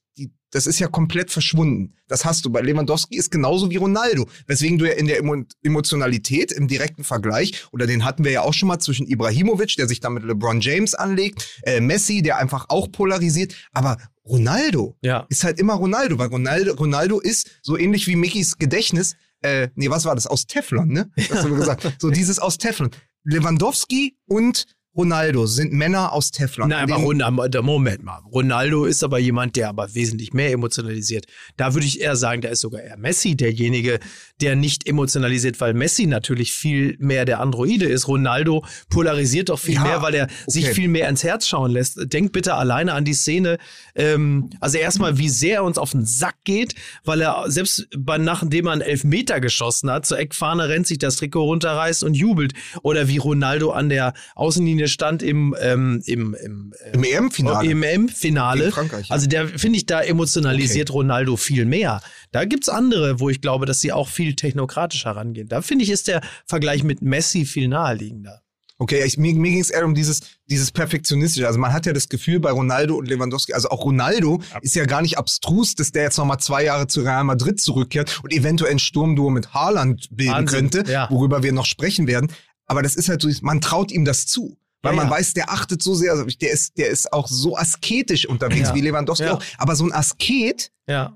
Das ist ja komplett verschwunden. Das hast du. Bei Lewandowski ist genauso wie Ronaldo. Weswegen du ja in der Emo Emotionalität im direkten Vergleich, oder den hatten wir ja auch schon mal zwischen Ibrahimovic, der sich da mit LeBron James anlegt, äh, Messi, der einfach auch polarisiert, aber Ronaldo Ja. ist halt immer Ronaldo, weil Ronaldo, Ronaldo ist so ähnlich wie Mickys Gedächtnis, äh, nee, was war das? Aus Teflon, ne? Das hast du gesagt. So dieses aus Teflon. Lewandowski und Ronaldo sind Männer aus Teflon. Nein, aber Ronaldo, Moment mal. Ronaldo ist aber jemand, der aber wesentlich mehr emotionalisiert. Da würde ich eher sagen, da ist sogar eher Messi derjenige, der nicht emotionalisiert, weil Messi natürlich viel mehr der Androide ist. Ronaldo polarisiert doch viel Ja, mehr, weil er sich okay. viel mehr ins Herz schauen lässt. Denk bitte alleine an die Szene. Ähm, also erstmal, wie sehr er uns auf den Sack geht, weil er selbst bei, nachdem er einen Elfmeter geschossen hat, zur Eckfahne rennt, sich das Trikot runterreißt und jubelt. Oder wie Ronaldo an der Außenlinie stand im, ähm, im, im, äh, Im EM-Finale. im EM-Finale. Frankreich, ja. Also der, finde ich, da emotionalisiert Ronaldo viel mehr. Da gibt's andere, wo ich glaube, dass sie auch viel technokratisch herangehen. Da finde ich, ist der Vergleich mit Messi viel naheliegender. Okay, ich, mir, mir ging es eher um dieses, dieses Perfektionistische. Also man hat ja das Gefühl bei Ronaldo und Lewandowski, also auch Ronaldo ist ja gar nicht abstrus, dass der jetzt nochmal zwei Jahre zu Real Madrid zurückkehrt und eventuell ein Sturmduo mit Haaland bilden Wahnsinn, könnte, ja. worüber wir noch sprechen werden. Aber das ist halt so, man traut ihm das zu. Weil Ja, man ja. weiß, der achtet so sehr, also der ist, der ist auch so asketisch unterwegs wie Lewandowski auch. Aber so ein Asket, Ja.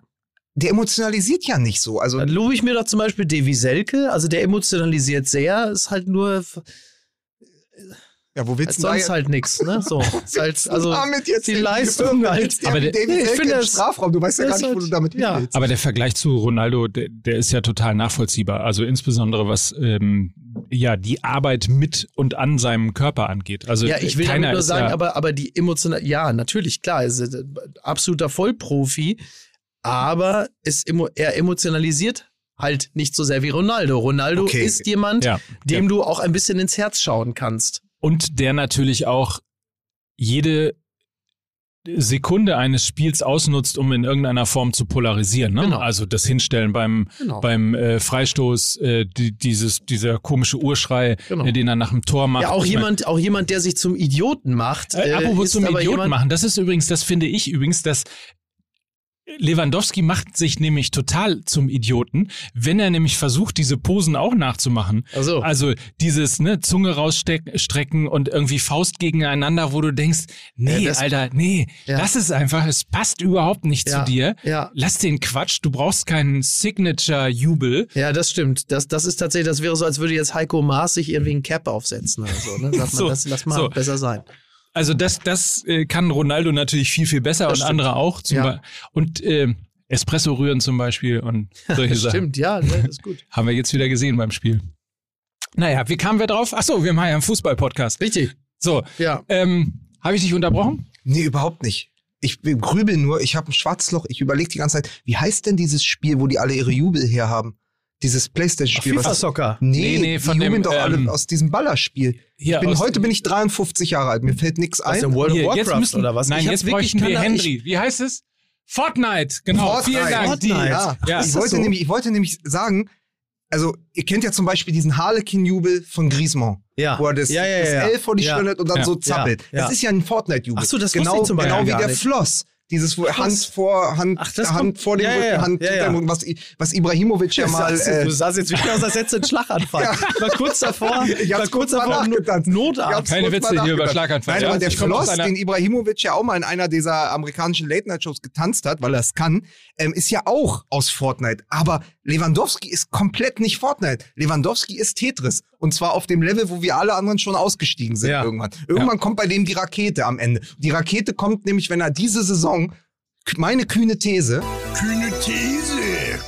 Der emotionalisiert ja nicht so. Also Dann lobe ich mir doch zum Beispiel Davy Selke, also der emotionalisiert sehr, ist halt nur ja, wo willst du sonst da halt nix, ne? So, halt, also damit jetzt die? Leistung halt. Aber der- David ich Selke finde das- Strafraum. Du weißt ja gar nicht, wo halt- du damit ja. willst. Aber der Vergleich zu Ronaldo, der, der ist ja total nachvollziehbar. Also insbesondere was ähm, ja die Arbeit mit und an seinem Körper angeht. Also Ja, ich will keiner damit nur sagen, ja, aber, aber die emotional, ja, natürlich, klar, ist absoluter Vollprofi, aber ist emo, er emotionalisiert halt nicht so sehr wie Ronaldo. Ronaldo Okay. ist jemand, ja, dem du auch ein bisschen ins Herz schauen kannst. und der natürlich auch jede Sekunde eines Spiels ausnutzt, um in irgendeiner Form zu polarisieren. Ne? Genau. Also das Hinstellen beim Genau. beim äh, Freistoß, äh, die, dieses dieser komische Urschrei, Genau. äh, den er nach dem Tor macht. ja, auch Ich mein- jemand, auch jemand, der sich zum Idioten macht. Äh, apropos ist zum aber Idioten jemand, machen, das ist übrigens, das finde ich übrigens, dass Lewandowski macht sich nämlich total zum Idioten, wenn er nämlich versucht, diese Posen auch nachzumachen. Ach so. Also dieses ne, Zunge rausstrecken und irgendwie Faust gegeneinander, wo du denkst, nee, Ja, das- Alter, nee, Ja. das ist einfach, es passt überhaupt nicht Ja, zu dir. ja. Lass den Quatsch, du brauchst keinen Signature-Jubel. Ja, das stimmt. Das, das ist tatsächlich, das wäre so, als würde jetzt Heiko Maas sich irgendwie ein Cap aufsetzen oder so. Ne? Sagt man, So, das, lass mal so. besser sein. Also das, das äh, kann Ronaldo natürlich viel, viel besser Das und stimmt. andere auch. Zum Ja. Und äh, Espresso rühren zum Beispiel und solche Sachen. Stimmt, ja, ne, das ist gut. Haben wir jetzt wieder gesehen beim Spiel. Naja, wie kamen wir drauf? Ach so, wir machen ja einen Fußball-Podcast. Richtig, So, ja. ähm, habe ich dich unterbrochen? Nee, überhaupt nicht. Ich grübel nur, ich habe ein Schwarzloch, ich überlege die ganze Zeit, wie heißt denn dieses Spiel, wo die alle ihre Jubel herhaben? Dieses Playstation-Spiel. FIFA was- Soccer. Nee, Nee, nee, von die jubeln dem, doch alle ähm, aus diesem Ballerspiel. Hier Ich bin, aus- heute bin ich 53 Jahre alt, mir fällt nichts Aus ein. dem World of jetzt Warcraft müssen, oder was? Nein, Ich jetzt wirklich bräuchten wir Henry. Wie heißt es? Fortnite, genau. Fortnite. Vielen Dank. Fortnite. Ja, Ja. ich das wollte so? nämlich, ich wollte nämlich sagen, also ihr kennt ja zum Beispiel diesen Harlequin-Jubel von Griezmann, Ja. wo er das, ja, ja, das ja. L vor die ja. Stirn hat und dann Ja. so zappelt. Ja. Das ist ja ein Fortnite-Jubel. Ach so, das wusste genau, ich zum Beispiel genau wie gar der nicht. Floss. Dieses wo Hand vor Hand, Ach, das Hand kommt- vor dem ja, Rücken, ja. Hand Ja, hinter dem ja. Rücken, was, was Ibrahimovic ja mal. du, Äh, du sahst jetzt wirklich aus, als hättest du einen Schlaganfall. Ja. Ich war kurz davor, Ich war kurz davor, Notarzt. Keine Witze hier über. Schlaganfall, Nein, ja? aber der Floss, den Ibrahimovic ja auch mal in einer dieser amerikanischen Late-Night-Shows getanzt hat, weil er es kann, ähm, ist ja auch aus Fortnite. Aber Lewandowski ist komplett nicht Fortnite. Lewandowski ist Tetris. Und zwar auf dem Level, wo wir alle anderen schon ausgestiegen sind Ja. irgendwann. Irgendwann kommt bei dem die Rakete am Ende. Die Rakete kommt nämlich, wenn er diese Saison, meine kühne These, Kühne These,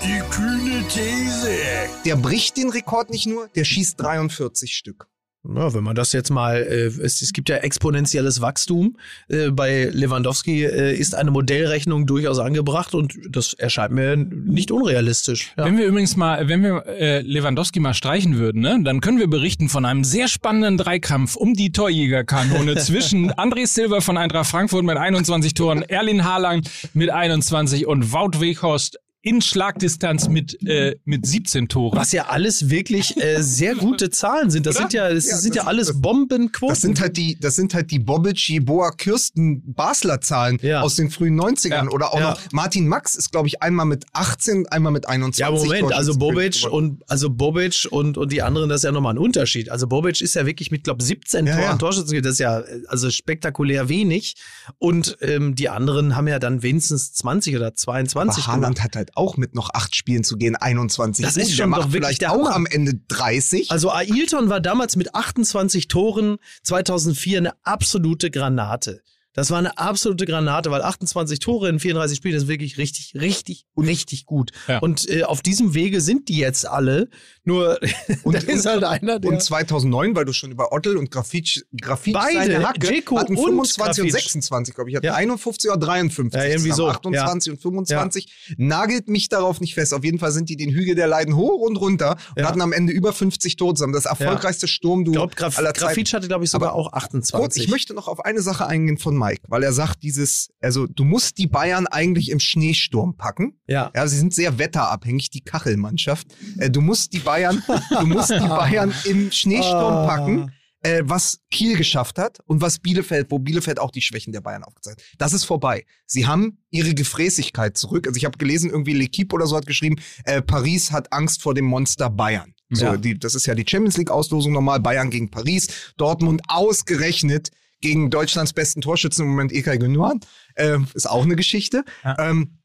die kühne These. der bricht den Rekord nicht nur, der schießt 43 Stück. Ja, wenn man das jetzt mal, äh, es, es gibt ja exponentielles Wachstum. Äh, bei Lewandowski äh, ist eine Modellrechnung durchaus angebracht und das erscheint mir nicht unrealistisch. Ja. Wenn wir übrigens mal, wenn wir äh, Lewandowski mal streichen würden, ne, dann können wir berichten von einem sehr spannenden Dreikampf um die Torjägerkanone zwischen André Silva von Eintracht Frankfurt mit 21 Toren, Erlin Haaland mit 21 und Wout Weghorst in Schlagdistanz mit, äh, mit 17 Toren. Was ja alles wirklich äh, sehr gute Zahlen sind. Das Oder? sind ja, das Ja, sind das ja alles das- Bombenquoten. Das sind halt die, das sind halt die Bobic, Jeboa, Kirsten, Basler Zahlen Ja. aus den frühen 90ern. Ja. Oder auch Ja. noch Martin Max ist, glaube ich, einmal mit 18, einmal mit 21. Ja, Moment, also Bobic und also Bobic und, und die anderen, das ist ja nochmal ein Unterschied. Also Bobic ist ja wirklich mit, glaube 17 Ja, Toren ja. Torschützen, das ist ja also spektakulär wenig. Und ähm, die anderen haben ja dann wenigstens 20 oder 22 Aber Haaland hat halt auch mit noch acht Spielen zu gehen, 21. Das ist der schon macht doch vielleicht der auch Hammer. am Ende 30. Also Ailton war damals mit 28 Toren 2004 eine absolute Granate. Das war eine absolute Granate, weil 28 Tore in 34 Spielen ist wirklich richtig, richtig, richtig gut. Ja. Und äh, auf diesem Wege sind die jetzt alle. Nur Und- da ist halt einer, der und 2009, weil du schon über Ottel und Grafitsch, Grafitsch Beide, Hacke, Dzeko hatten und 25 und, Grafitsch. 26, glaube ich. Hatten Ja. 51 oder 53. Ja, irgendwie zusammen. so, 28 und 25. Nagelt mich darauf nicht fest. Auf jeden Fall sind die den Hügel der Leiden hoch und runter und Ja. hatten am Ende über 50 Tore zusammen. Das erfolgreichste Sturmduo ich glaube, Graf, aller Zeiten. Grafitsch hatte, glaube ich, sogar Aber auch 28. Kurz, ich möchte noch auf eine Sache eingehen von Mike, weil er sagt, dieses, also du musst die Bayern eigentlich im Schneesturm packen. ja. Ja, sie sind sehr wetterabhängig, die Kachelmannschaft. Äh, du musst die Bayern, du musst die Bayern im Schneesturm Ah. packen, äh, was Kiel geschafft hat und was Bielefeld, wo Bielefeld auch die Schwächen der Bayern aufgezeigt hat. Das ist vorbei. Sie haben ihre Gefräßigkeit zurück. Also ich habe gelesen, irgendwie L'Equipe oder so hat geschrieben, äh, Paris hat Angst vor dem Monster Bayern. So, Ja. die, das ist ja die Champions League Auslosung normal. Bayern gegen Paris, Dortmund ausgerechnet gegen Deutschlands besten Torschützen im Moment Ilkay Gündogan. Äh, ist auch eine Geschichte. Ja. Ähm,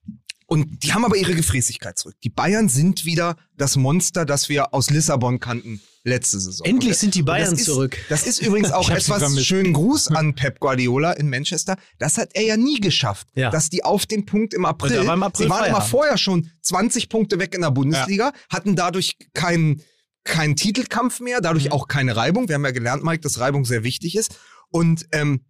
und die haben aber ihre Gefräßigkeit zurück. Die Bayern sind wieder das Monster, das wir aus Lissabon kannten letzte Saison. Endlich Und- sind die Bayern das ist, zurück. Das ist übrigens auch etwas, schönen Gruß an Pep Guardiola in Manchester. Das hat er ja nie geschafft, Ja. dass die auf den Punkt im April, im April sie waren immer vorher schon 20 Punkte weg in der Bundesliga, hatten dadurch keinen keinen Titelkampf mehr, dadurch Mhm. auch keine Reibung. Wir haben ja gelernt, Mike, dass Reibung sehr wichtig ist. Und ähm,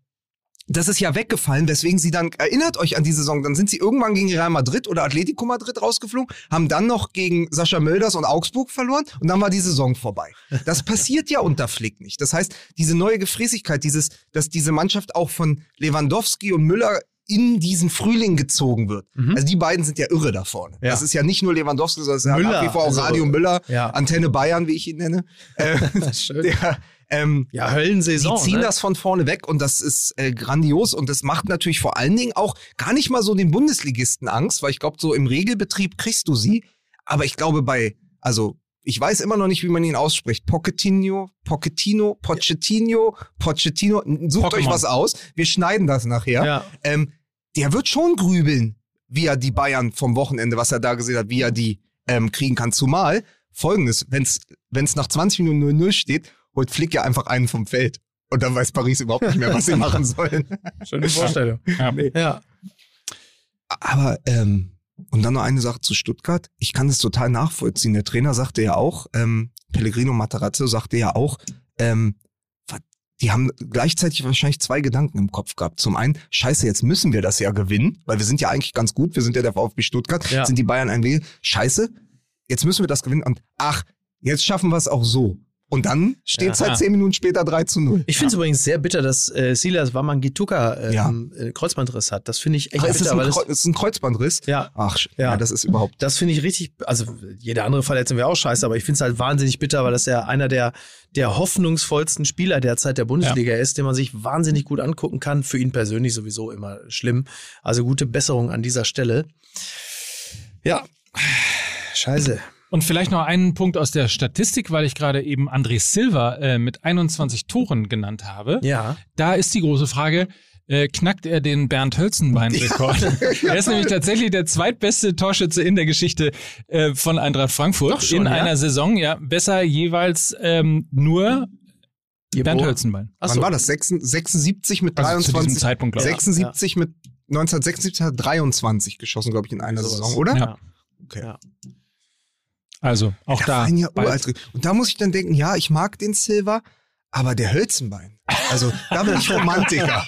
das ist ja weggefallen, weswegen sie dann, erinnert euch an die Saison, dann sind sie irgendwann gegen Real Madrid oder Atletico Madrid rausgeflogen, haben dann noch gegen Sascha Mölders und Augsburg verloren und dann war die Saison vorbei. Das passiert ja unter Flick nicht. Das heißt, diese neue Gefräßigkeit, dieses, dass diese Mannschaft auch von Lewandowski und Müller in diesen Frühling gezogen wird. Mhm. Also die beiden sind ja irre da vorne. Ja. Das ist ja nicht nur Lewandowski, sondern es ist ja Müller, nach wie vor auch also- Radio Müller, Ja. Antenne Bayern, wie ich ihn nenne. Äh, Schön. der, ähm, Ja, Höllensaison. die ziehen ne? das von vorne weg und das ist äh, grandios und das macht natürlich vor allen Dingen auch gar nicht mal so den Bundesligisten Angst, weil ich glaube, so im Regelbetrieb kriegst du sie. Aber ich glaube bei, also ich weiß immer noch nicht, wie man ihn ausspricht. Pochettino, Pochettino, Pochettino, Pochettino. Sucht Pokémon. euch was aus. Wir schneiden das nachher. Ja. Ähm, der wird schon grübeln, wie er die Bayern vom Wochenende, was er da gesehen hat, wie er die ähm, kriegen kann. Zumal folgendes, wenn es nach 20 Minuten 0-0 steht, holt Flick ja einfach einen vom Feld. Und dann weiß Paris überhaupt nicht mehr, was sie machen sollen. Schöne Vorstellung. Ja. Ja. Aber, ähm, und dann noch eine Sache zu Stuttgart. Ich kann das total nachvollziehen. Der Trainer sagte ja auch, ähm, Pellegrino Matarazzo sagte ja auch, ähm, die haben gleichzeitig wahrscheinlich zwei Gedanken im Kopf gehabt. Zum einen, scheiße, jetzt müssen wir das ja gewinnen, weil wir sind ja eigentlich ganz gut, wir sind ja der VfB Stuttgart, Ja. sind die Bayern ein Weg. Scheiße, jetzt müssen wir das gewinnen und ach, jetzt schaffen wir es auch so. Und dann steht es Ja. halt zehn Minuten später 3 zu 0. Ich finde es übrigens sehr bitter, dass äh, Silas Wamangituka äh, Ja. äh, Kreuzbandriss hat. Das finde ich echt Ach, ist, bitter. ein weil das, Kreu- ist ein Kreuzbandriss? ja, Ach, Ja. ja, das ist überhaupt das finde ich richtig, also jede andere Verletzung wäre auch scheiße, aber ich finde es halt wahnsinnig bitter, weil das ja einer der, der hoffnungsvollsten Spieler derzeit der Bundesliga ist, den man sich wahnsinnig gut angucken kann. Für ihn persönlich sowieso immer schlimm. Also gute Besserung an dieser Stelle. Ja, scheiße. Und vielleicht noch einen Punkt aus der Statistik, weil ich gerade eben André Silva äh, mit 21 Toren genannt habe. Ja. Da ist die große Frage, äh, knackt er den Bernd Hölzenbein-Rekord. er ist nämlich tatsächlich der zweitbeste Torschütze in der Geschichte äh, von Eintracht Frankfurt schon, in ja? einer Saison. Ja, besser jeweils ähm, nur Bernd Bo- Hölzenbein. Ach Wann so. war das? 76 76 mit Also zu 23? diesem Zeitpunkt, glaube ich. 76 mit 1976 hat er 23 geschossen, glaube ich, in einer Sowas. Saison, oder? Ja. Okay. Ja. Also auch Da da. ja. Und da muss ich dann denken, ja, ich mag den Silver, aber der Hölzenbein. Also, da bin ich Romantiker.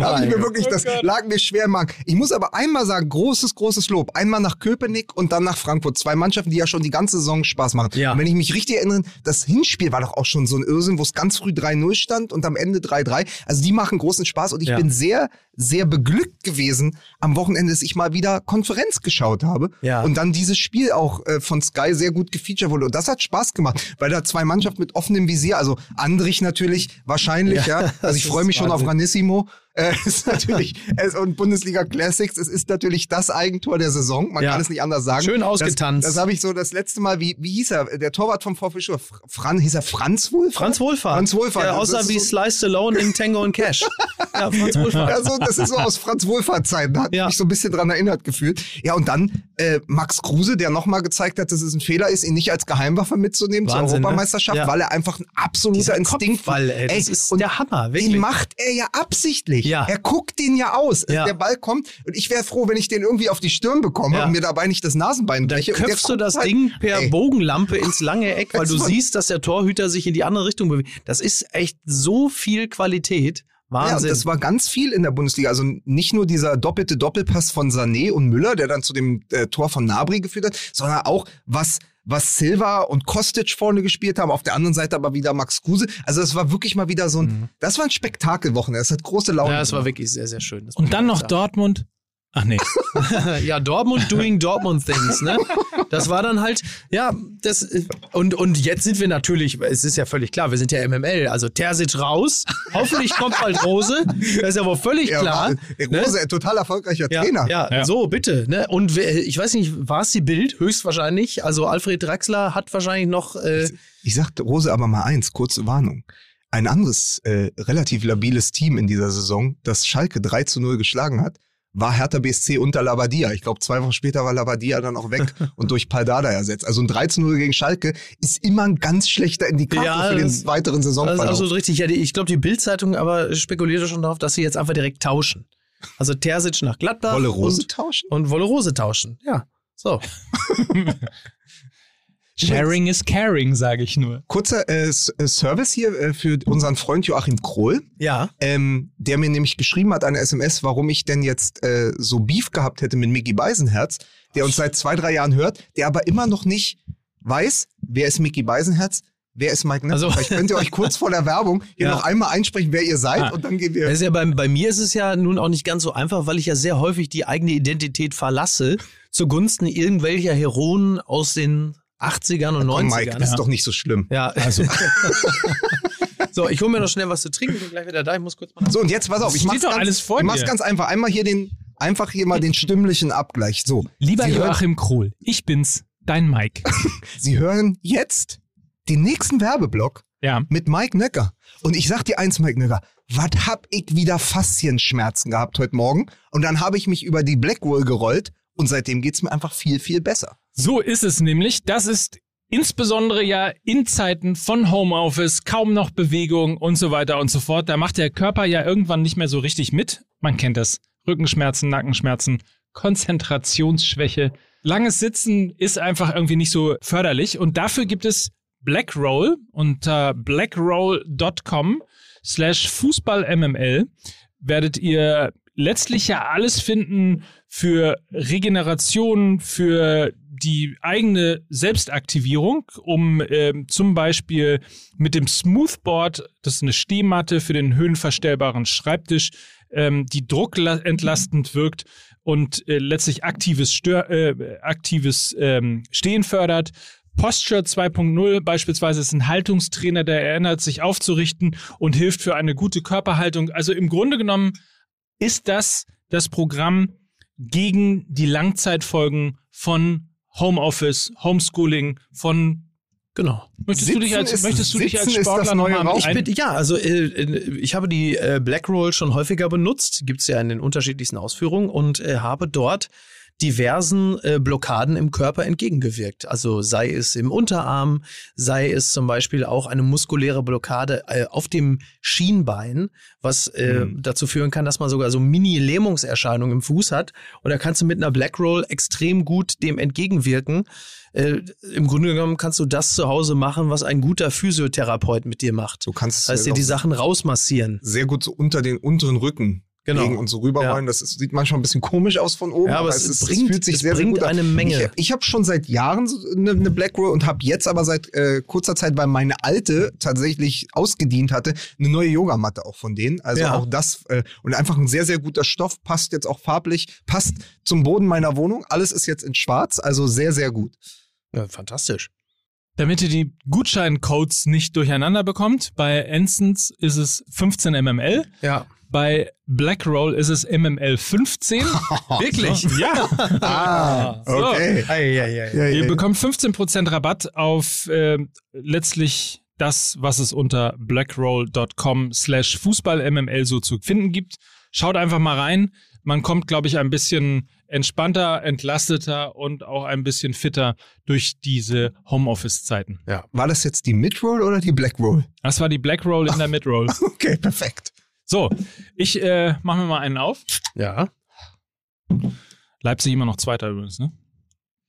da ich mir wirklich, das lag mir schwer im Magen. Ich muss aber einmal sagen, großes, großes Lob. Einmal nach Köpenick und dann nach Frankfurt. Zwei Mannschaften, die ja schon die ganze Saison Spaß machen. Ja. Und wenn ich mich richtig erinnere, das Hinspiel war doch auch schon so ein Irrsinn, wo es ganz früh 3-0 stand und am Ende 3-3. Also die machen großen Spaß und ich Ja. bin sehr, sehr beglückt gewesen am Wochenende, dass ich mal wieder Konferenz geschaut habe. Ja. Und dann dieses Spiel auch äh, von Sky sehr gut gefeatured wurde. Und das hat Spaß gemacht, weil da zwei Mannschaften mit offenem Visier, also Andrich natürlich wahrscheinlich, ja. Ja, Also ich freue mich schon auf Wahnsinn. Ranissimo. Äh, ist natürlich, es, und Bundesliga Classics, es ist natürlich das Eigentor der Saison. Man Ja. kann es nicht anders sagen. Schön Das, ausgetanzt. das habe ich so das letzte Mal, wie, wie hieß er? Der Torwart vom VfB Stuttgart, Fr- Fran, hieß er Franz Wohlfahrt? Franz Wohlfahrt. Franz Wohlfahrt. Der Das aussah wie so- Sliced Alone in Tango und Cash. Ja, Franz Wohlfahrt. Ja, so, das ist so aus Franz Wohlfahrt Zeiten. Da hat Ja. mich so ein bisschen dran erinnert gefühlt. Ja, und dann äh, Max Kruse, der nochmal gezeigt hat, dass es ein Fehler ist, ihn nicht als Geheimwaffe mitzunehmen zur Wahnsinn, ne? Europameisterschaft, Ja. weil er einfach ein absoluter Dieser Instinkt Kopfball, ey, das ist der Hammer, wirklich. Den macht er ja absichtlich. Ja. Er guckt den ja aus. Ja. Der Ball kommt und ich wäre froh, wenn ich den irgendwie auf die Stirn bekomme Ja. und mir dabei nicht das Nasenbein Dann breche. Der köpfst du das halt- Ding per Ey. Bogenlampe ins lange Eck, weil du siehst, dass der Torhüter sich in die andere Richtung bewegt. Das ist echt so viel Qualität. Ja, Wahnsinn. das war ganz viel in der Bundesliga. Also nicht nur dieser doppelte Doppelpass von Sané und Müller, der dann zu dem äh, Tor von Nabri geführt hat, sondern auch was was Silva und Kostic vorne gespielt haben, auf der anderen Seite aber wieder Max Kruse. Also es war wirklich mal wieder so ein, das war ein Spektakelwochenende. Es hat große Laune. Mhm. ja, es war wirklich sehr, sehr schön. Und dann noch sagen. Dortmund. Ach nee. ja, Dortmund doing Dortmund things, ne? Das war dann halt, ja, das, und, und jetzt sind wir natürlich, es ist ja völlig klar, wir sind ja MML, also Terzic raus, hoffentlich kommt bald Rose, das ist ja wohl völlig Ja, klar. ne? Rose, ein total erfolgreicher Ja, Trainer. ja, Ja. so, bitte. Ne? Und ich weiß nicht, war es die Bild? Höchstwahrscheinlich. Also Alfred Draxler hat wahrscheinlich noch. Äh, Ich sagte Rose aber mal eins, kurze Warnung. Ein anderes äh, relativ labiles Team in dieser Saison, das Schalke 3 zu 0 geschlagen hat, war Hertha BSC unter Labadia. Ich glaube, zwei Wochen später war Labadia dann auch weg und durch Paldada ersetzt. Also ein 3 zu 0 gegen Schalke ist immer ein ganz schlechter Indikator Ja, für das- den weiteren das ist Saisonverlauf. absolut richtig. Ja, die, ich glaube, die Bild-Zeitung aber spekulierte schon darauf, dass sie jetzt einfach direkt tauschen. Also Terzic nach Gladbach. Wolle Rose und, tauschen? und Wolle Rose tauschen. Ja. So. Sharing is caring, sage ich nur. Kurzer äh, äh, Service hier äh, für unseren Freund Joachim Krohl. Ja. ähm, der mir nämlich geschrieben hat, eine SMS, warum ich denn jetzt äh, so Beef gehabt hätte mit Mickey Beisenherz, der uns seit zwei, drei Jahren hört, der aber immer noch nicht weiß, wer ist Mickey Beisenherz, wer ist Mike Neff. Also- Vielleicht könnt ihr euch kurz vor der Werbung hier Ja. noch einmal einsprechen, wer ihr seid Ah. und dann gehen Das wir... ist ja bei, bei mir ist es ja nun auch nicht ganz so einfach, weil ich ja sehr häufig die eigene Identität verlasse zugunsten irgendwelcher Heroen aus den 80ern und Komm, 90ern. Mike, das ist doch nicht so schlimm. Ja, also. so, ich hole mir noch schnell was zu trinken, bin gleich wieder da. Ich muss kurz mal. So, und jetzt pass auf, ich mach's, doch ganz, alles vor ich mach's dir. ganz einfach. Einmal hier den, einfach hier mal den stimmlichen Abgleich. So, Lieber Sie hören- Joachim Krohl, ich bin's, dein Mike. Sie hören jetzt den nächsten Werbeblock Ja. mit Mike Nöcker. Und ich sag dir eins, Mike Nöcker, was hab ich wieder Faszienschmerzen gehabt heute Morgen? Und dann habe ich mich über die Blackwall gerollt und seitdem geht's mir einfach viel, viel besser. So ist es nämlich. Das ist insbesondere ja in Zeiten von Homeoffice, kaum noch Bewegung und so weiter und so fort. Da macht der Körper ja irgendwann nicht mehr so richtig mit. Man kennt das. Rückenschmerzen, Nackenschmerzen, Konzentrationsschwäche. Langes Sitzen ist einfach irgendwie nicht so förderlich. Und dafür gibt es Blackroll unter blackroll.com slash fußballmml werdet ihr letztlich ja alles finden für Regeneration, für die eigene Selbstaktivierung, um ähm, zum Beispiel mit dem Smoothboard, das ist eine Stehmatte für den höhenverstellbaren Schreibtisch, ähm, die druckentlastend wirkt und äh, letztlich aktives, Stör äh, aktives ähm, Stehen fördert. Posture 2.0 beispielsweise ist ein Haltungstrainer, der erinnert, sich aufzurichten und hilft für eine gute Körperhaltung. Also im Grunde genommen ist das das Programm gegen die Langzeitfolgen von Homeoffice, Homeschooling, von Genau. Möchtest du dich als, ist- möchtest du dich als Sitzen ist das Sportler neue ein- Ich bin, ja, also äh, äh, ich habe die äh, Black Roll schon häufiger benutzt, gibt's ja in den unterschiedlichsten Ausführungen und äh, habe dort diversen äh, Blockaden im Körper entgegengewirkt. Also sei es im Unterarm, sei es zum Beispiel auch eine muskuläre Blockade äh, auf dem Schienbein, was äh, Mhm. dazu führen kann, dass man sogar so Mini-Lähmungserscheinungen im Fuß hat. Und da kannst du mit einer Black Roll extrem gut dem entgegenwirken. Äh, Im Grunde genommen kannst du das zu Hause machen, was ein guter Physiotherapeut mit dir macht. Du kannst Das heißt, dir die Sachen rausmassieren. sehr gut so unter den unteren Rücken Genau. legen und so rüberrollen. Das ist, sieht manchmal ein bisschen komisch aus von oben, Ja, aber aber es es, ist, bringt- es fühlt sich es sehr, sehr gut an. eine Menge. Ich, ich habe schon seit Jahren eine, eine Black Roll und habe jetzt aber seit äh, kurzer Zeit, weil meine alte tatsächlich ausgedient hatte, eine neue Yogamatte auch von denen. Also Ja. auch das äh, und einfach ein sehr, sehr guter Stoff, passt jetzt auch farblich, passt zum Boden meiner Wohnung. Alles ist jetzt in schwarz, also sehr, sehr gut. Ja, fantastisch. Damit ihr die Gutscheincodes nicht durcheinander bekommt, bei Ensons ist es 15 mml, Ja. Bei Blackroll ist es mml 15. Wirklich? ja. Ah, So. okay. Ja, ja, Ja, Ihr ja. bekommt 15% Rabatt auf äh, letztlich das, was es unter blackroll.com slash fußballmml so zu finden gibt. Schaut einfach mal rein. Man kommt, glaube ich, ein bisschen entspannter, entlasteter und auch ein bisschen fitter durch diese Homeoffice-Zeiten. War das jetzt die Mid-Roll oder die Black Roll? Das war die Blackroll in der Midroll. Okay, perfekt. So, ich äh, mache mir mal einen auf. Ja. Leipzig immer noch Zweiter übrigens, ne?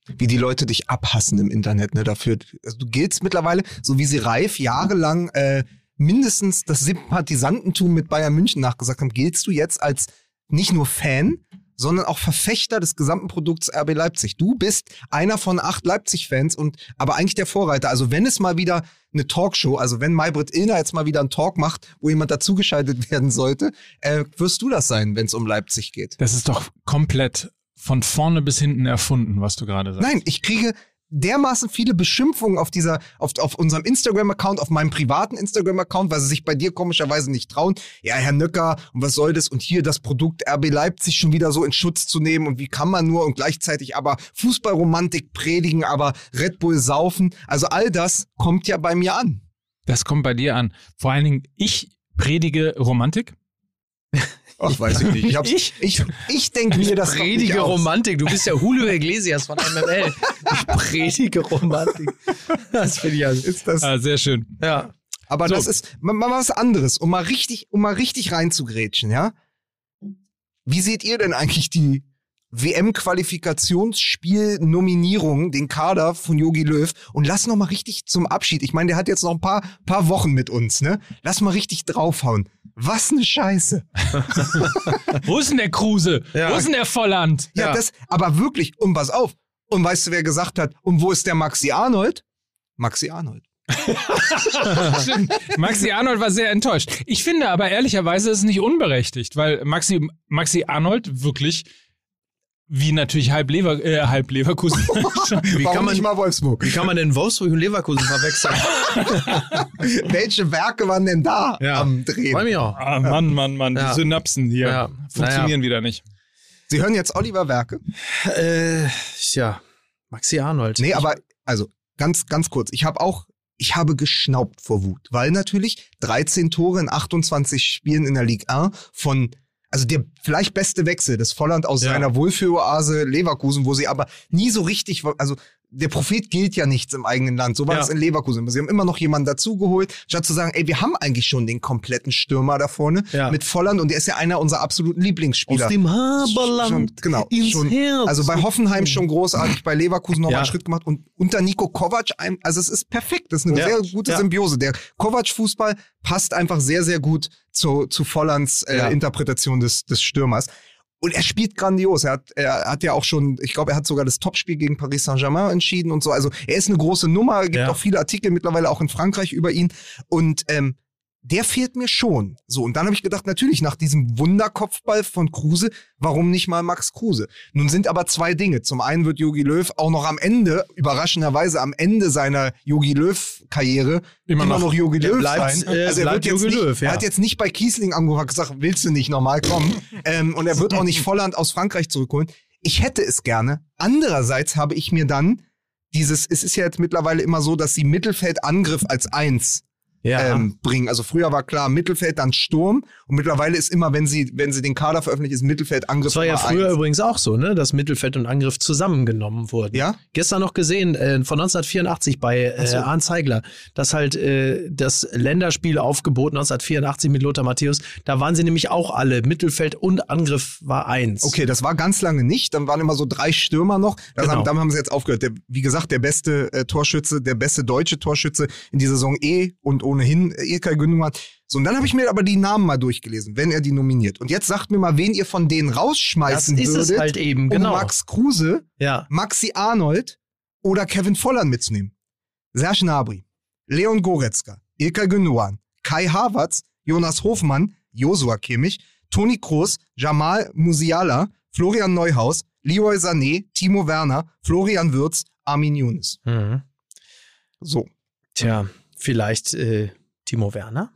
wie die Leute dich abhassen im Internet, ne, dafür. Also du giltst mittlerweile, so wie sie Reif jahrelang äh, mindestens das Sympathisantentum mit Bayern München nachgesagt haben, giltst du jetzt als nicht nur Fan, sondern auch Verfechter des gesamten Produkts RB Leipzig. Du bist einer von acht Leipzig-Fans und aber eigentlich der Vorreiter. Also wenn es mal wieder eine Talkshow, also wenn Maybrit Illner jetzt mal wieder einen Talk macht, wo jemand dazugeschaltet werden sollte, äh, wirst du das sein, wenn es um Leipzig geht. Das ist doch komplett von vorne bis hinten erfunden, was du gerade sagst. Nein, ich kriege dermaßen viele Beschimpfungen auf dieser, auf, auf unserem Instagram-Account, auf meinem privaten Instagram-Account, weil sie sich bei dir komischerweise nicht trauen. Ja, Herr Nöcker, und was soll das? Und hier das Produkt RB Leipzig schon wieder so in Schutz zu nehmen und wie kann man nur und gleichzeitig aber Fußballromantik predigen, aber Red Bull saufen. Also all das kommt ja bei mir an. Das kommt bei dir an. Vor allen Dingen, ich predige Romantik. Ach, weiß ich nicht. Ich, hab's, Ich? ich, ich denke mir das nicht Predige. Romantik. Du bist ja Julio Iglesias von MML. Ich predige Romantik. Das finde ich also. Ist das, Ah, sehr schön. Ja. Aber So. das ist mal, mal was anderes, um mal richtig, um mal richtig reinzugrätschen, ja? Wie seht ihr denn eigentlich die WM-Qualifikationsspiel-Nominierung, den Kader von Yogi Löw? Und lass noch mal richtig zum Abschied. Ich meine, der hat jetzt noch ein paar, paar Wochen mit uns, ne? Lass mal richtig draufhauen. Was ne Scheiße. Wo ist denn der Kruse? Ja. Wo ist denn der Volland? Ja, Ja. das, aber wirklich, und pass auf. Und weißt du, wer gesagt hat, und wo ist der Maxi Arnold? Maxi Arnold. Maxi Arnold war sehr enttäuscht. Ich finde aber ehrlicherweise ist es nicht unberechtigt, weil Maxi, Maxi Arnold wirklich wie natürlich halb, Lever, äh, halb Leverkusen. Wie Warum kann, man, nicht mal Wolfsburg? wie kann man denn Wolfsburg und Leverkusen verwechseln? Welche Werke waren denn da Ja. am Drehen? Freue mich auch. ah, Mann, Mann, Mann, Ja. die Synapsen hier Ja. funktionieren wieder nicht. Sie hören jetzt Oliver Werke. Äh, ja. Maxi Arnold. Nee, aber also ganz ganz kurz, ich habe auch ich habe geschnaubt vor Wut, weil natürlich 13 Tore in 28 Spielen in der Ligue 1 von also der vielleicht beste Wechsel des Volland aus Ja. seiner Wohlfühloase Leverkusen, wo sie aber nie so richtig, also der Prophet gilt ja nichts im eigenen Land. So war Ja. es in Leverkusen. Sie haben immer noch jemanden dazugeholt, statt zu sagen, ey, wir haben eigentlich schon den kompletten Stürmer da vorne Ja. mit Volland und der ist ja einer unserer absoluten Lieblingsspieler. Aus dem Schon, Haberland genau, ins schon, also bei Hoffenheim schon großartig, bei Leverkusen noch mal Ja. einen Schritt gemacht und unter Nico Kovac, also es ist perfekt, das ist eine sehr gute. Symbiose. Der Kovac-Fußball passt einfach sehr, sehr gut zu, zu Vollands äh. Interpretation des, des Stürmers. Und er spielt grandios. Er hat, er hat ja auch schon, ich glaube, er hat sogar das Topspiel gegen Paris Saint-Germain entschieden und so. Also er ist eine große Nummer, gibt Ja. auch viele Artikel mittlerweile auch in Frankreich über ihn. Und ähm, der fehlt mir schon. So, und dann habe ich gedacht, natürlich, nach diesem Wunderkopfball von Kruse, warum nicht mal Max Kruse? Nun sind aber zwei Dinge. Zum einen wird Jogi Löw auch noch am Ende, überraschenderweise am Ende seiner Jogi Löw-Karriere, Immer immer, noch. Jogi Der Löw bleibt, sein. äh, also er, bleibt wird jetzt Jogi nicht, Löw, ja. er hat jetzt nicht bei Kiesling angerufen und gesagt, willst du nicht normal kommen? ähm, und er wird auch nicht Volland aus Frankreich zurückholen. Ich hätte es gerne. Andererseits habe ich mir dann dieses, es ist ja jetzt mittlerweile immer so, dass sie Mittelfeldangriff als eins Ja. ähm, bringen. Also früher war klar Mittelfeld, dann Sturm und mittlerweile ist immer, wenn sie, wenn sie den Kader veröffentlichen, ist Mittelfeldangriff das war ja früher eins. übrigens auch so, ne? Dass Mittelfeld und Angriff zusammengenommen wurden. Ja? Gestern noch gesehen, äh, von 1984 bei äh, so. Arndt Zeigler, dass halt äh, das Länderspielaufgebot 1984 mit Lothar Matthäus, da waren sie nämlich auch alle. Mittelfeld und Angriff war eins. Okay, das war ganz lange nicht. Dann waren immer so drei Stürmer noch. Das Genau. haben, dann haben sie jetzt aufgehört. Der, wie gesagt, der beste äh, Torschütze, der beste deutsche Torschütze in dieser Saison eh und ohnehin äh, Ilkay Gündogan. So, und dann habe ich mir aber die Namen mal durchgelesen, wenn er die nominiert. Und jetzt sagt mir mal, wen ihr von denen das rausschmeißen ist würdet, es halt eben, um genau. Max Kruse, ja. Maxi Arnold oder Kevin Volland mitzunehmen. Serge Gnabry, Leon Goretzka, Ilkay Gündogan, Kai Havertz, Jonas Hofmann, Josua Kimmich, Toni Kroos, Jamal Musiala, Florian Neuhaus, Leroy Sané, Timo Werner, Florian Würz, Armin Younes. Mhm. So. Tja, vielleicht äh, Timo Werner?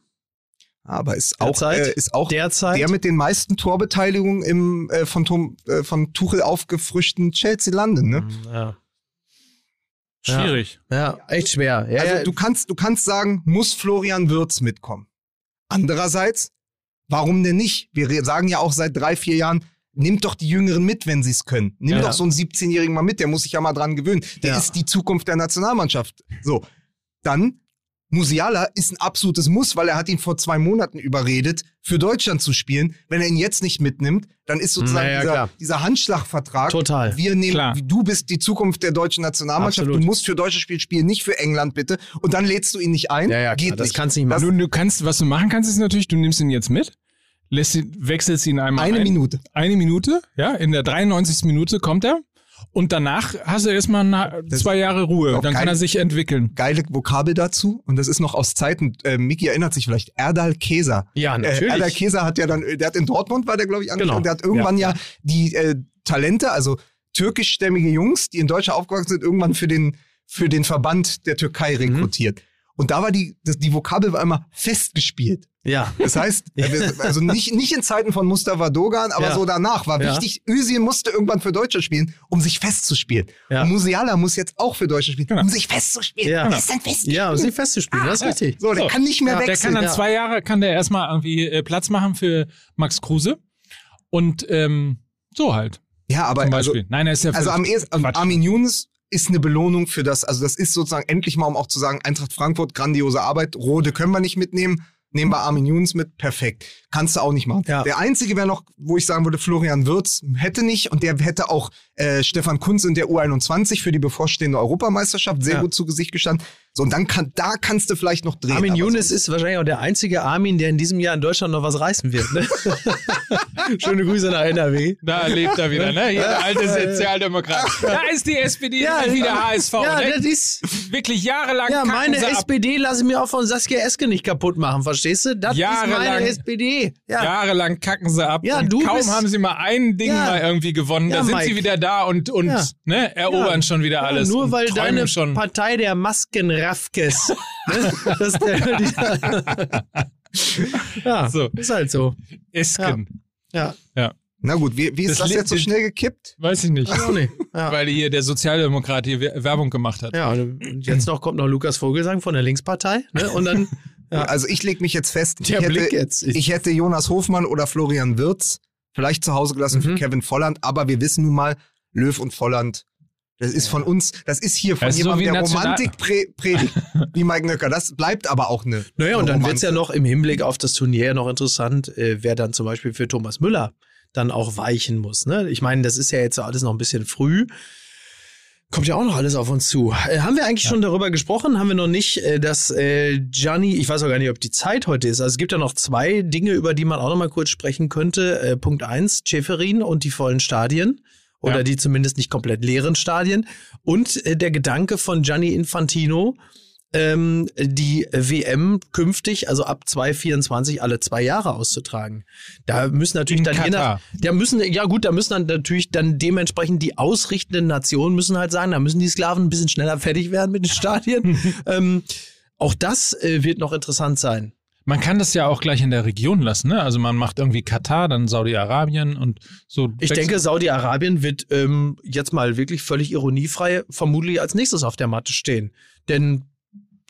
Aber ist auch, Derzeit? äh, ist auch Derzeit? der mit den meisten Torbeteiligungen im äh, von, Tom, äh, von Tuchel aufgefrischten Chelsea London, ne? Mhm, Ja. Schwierig. ja, echt schwer. Ja, also ja. du kannst, du kannst sagen, muss Florian Würz mitkommen. Andererseits, warum denn nicht? Wir sagen ja auch seit drei, vier Jahren, nimmt doch die Jüngeren mit, wenn sie es können. Nimm Ja. doch so einen 17-Jährigen mal mit, der muss sich ja mal dran gewöhnen. Der Ja. ist die Zukunft der Nationalmannschaft. So, dann Musiala ist ein absolutes Muss, weil er hat ihn vor zwei Monaten überredet, für Deutschland zu spielen. Wenn er ihn jetzt nicht mitnimmt, dann ist sozusagen Naja, dieser, klar. dieser Handschlagvertrag. Total. Wir nehmen, Klar. du bist die Zukunft der deutschen Nationalmannschaft. Absolut. Du musst für deutsche Spiel spielen, nicht für England bitte. Und dann lädst du ihn nicht ein. Ja, ja, klar, Geht das nicht. kannst du nicht machen. Du, du kannst, was du machen kannst, ist natürlich, du nimmst ihn jetzt mit, lässt ihn, wechselst ihn einmal Eine ein. Minute. Eine Minute, ja, in der 93. Minute kommt er. Und danach hast du erstmal na- zwei Jahre Ruhe. Dann kann kein- er sich entwickeln. Geile Vokabel dazu. Und das ist noch aus Zeiten, äh, Miki erinnert sich vielleicht, Erdal Keser. Ja, Äh, natürlich. Erdal Keser hat ja dann, der hat in Dortmund, war der, glaube ich, angefangen. Genau. Der hat irgendwann ja, die äh, Talente, also türkischstämmige Jungs, die in Deutschland aufgewachsen sind, irgendwann für den, für den Verband der Türkei Mhm. rekrutiert. Und da war die, das, die Vokabel war immer festgespielt. Ja. Das heißt, also nicht, nicht in Zeiten von Mustafa Dogan, aber Ja. so danach war Ja. wichtig, Özil musste irgendwann für Deutschland spielen, um sich festzuspielen. Ja. Und Musiala muss jetzt auch für Deutschland spielen, Genau. um sich festzuspielen. Ja. Der ist dann festgespielt. Ja, um sie festzuspielen, das ist richtig. So, der So. kann nicht mehr Der wechseln. kann dann ja. zwei Jahre, kann der erstmal irgendwie äh, Platz machen für Max Kruse. Und ähm, so halt. ja, aber Zum also, Beispiel. Nein, er ist ja also am ehesten, Quatsch. Armin Younes ist eine Belohnung für das, also das ist sozusagen endlich mal, um auch zu sagen, Eintracht Frankfurt, grandiose Arbeit, Rode können wir nicht mitnehmen, nehmen wir Armin Younes mit, perfekt. Kannst du auch nicht machen. Ja. Der einzige wäre noch, wo ich sagen würde, Florian Wirz hätte nicht und der hätte auch äh, Stefan Kunz in der U21 für die bevorstehende Europameisterschaft sehr Ja. gut zu Gesicht gestanden. So, und dann kann, da kannst du vielleicht noch drehen. Armin Younes sonst- ist wahrscheinlich auch der einzige Armin, der in diesem Jahr in Deutschland noch was reißen wird. Ne? Schöne Grüße nach NRW. Da lebt er wieder, ne? Hier der alte Sozialdemokrat. Da ist die SPD Ja, wieder. HSV. Ja, ne? das ist. Wirklich jahrelang Ja, meine. SPD lasse ich mir auch von Saskia Eske nicht kaputt machen, verstehst du? Das ist Jahrelang- meine SPD. Ja. Jahrelang kacken sie ab. Ja, und du kaum bist- haben sie mal ein Ding Ja. mal irgendwie gewonnen. Ja, da sind Mike. sie wieder da und, und Ja. ne, erobern Ja. schon wieder Ja, alles. nur weil deine schon. Partei der Maskenraffkes. ne? das ist der, die, ja, So. ist halt so. Esken. Ja, Na gut, wie, wie ist Das das, jetzt so schnell gekippt? Weiß ich nicht. auch nicht. Ja. Weil hier der Sozialdemokrat hier Wer- Werbung gemacht hat. Ja, und jetzt noch kommt noch Lukas Vogelsang von der Linkspartei. Ne? Und dann Ja. Also ich lege mich jetzt fest, ich hätte, jetzt. ich hätte Jonas Hofmann oder Florian Wirz vielleicht zu Hause gelassen für Mhm. Kevin Volland, aber wir wissen nun mal, Löw und Volland, das ist von uns, das ist hier von ist so jemandem, wie der Romantik predigt, wie Mike Nöcker. Das bleibt aber auch eine. Naja, und eine dann wird es ja noch im Hinblick auf das Turnier noch interessant, äh, wer dann zum Beispiel für Thomas Müller dann auch weichen muss. Ne? Ich meine, das ist ja jetzt alles noch ein bisschen früh. Kommt ja auch noch alles auf uns zu. Äh, haben wir eigentlich schon darüber gesprochen? Haben wir noch nicht, äh, dass äh, Gianni, ich weiß auch gar nicht, ob die Zeit heute ist. Also es gibt ja noch zwei Dinge, über die man auch noch mal kurz sprechen könnte. Äh, Punkt eins, Schäferin und die vollen Stadien. Oder Ja. die zumindest nicht komplett leeren Stadien. Und äh, der Gedanke von Gianni Infantino, ähm, die WM künftig, also ab 2024, alle zwei Jahre auszutragen. Da müssen natürlich In dann je nach, Katar. da müssen, ja gut, da müssen dann natürlich dann dementsprechend die ausrichtenden Nationen müssen halt sagen, da müssen die Sklaven ein bisschen schneller fertig werden mit den Stadien. ähm, auch das äh, wird noch interessant sein. Man kann das ja auch gleich in der Region lassen, ne? Also man macht irgendwie Katar, dann Saudi-Arabien und so. Ich denke, Saudi-Arabien wird ähm, jetzt mal wirklich völlig ironiefrei vermutlich als nächstes auf der Matte stehen. Denn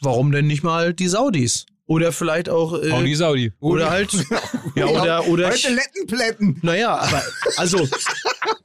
warum denn nicht mal die Saudis? Oder vielleicht auch. Äh, Saudi, Saudi. oder halt. ja, oder. oder Heute Lettenplätten. naja, aber also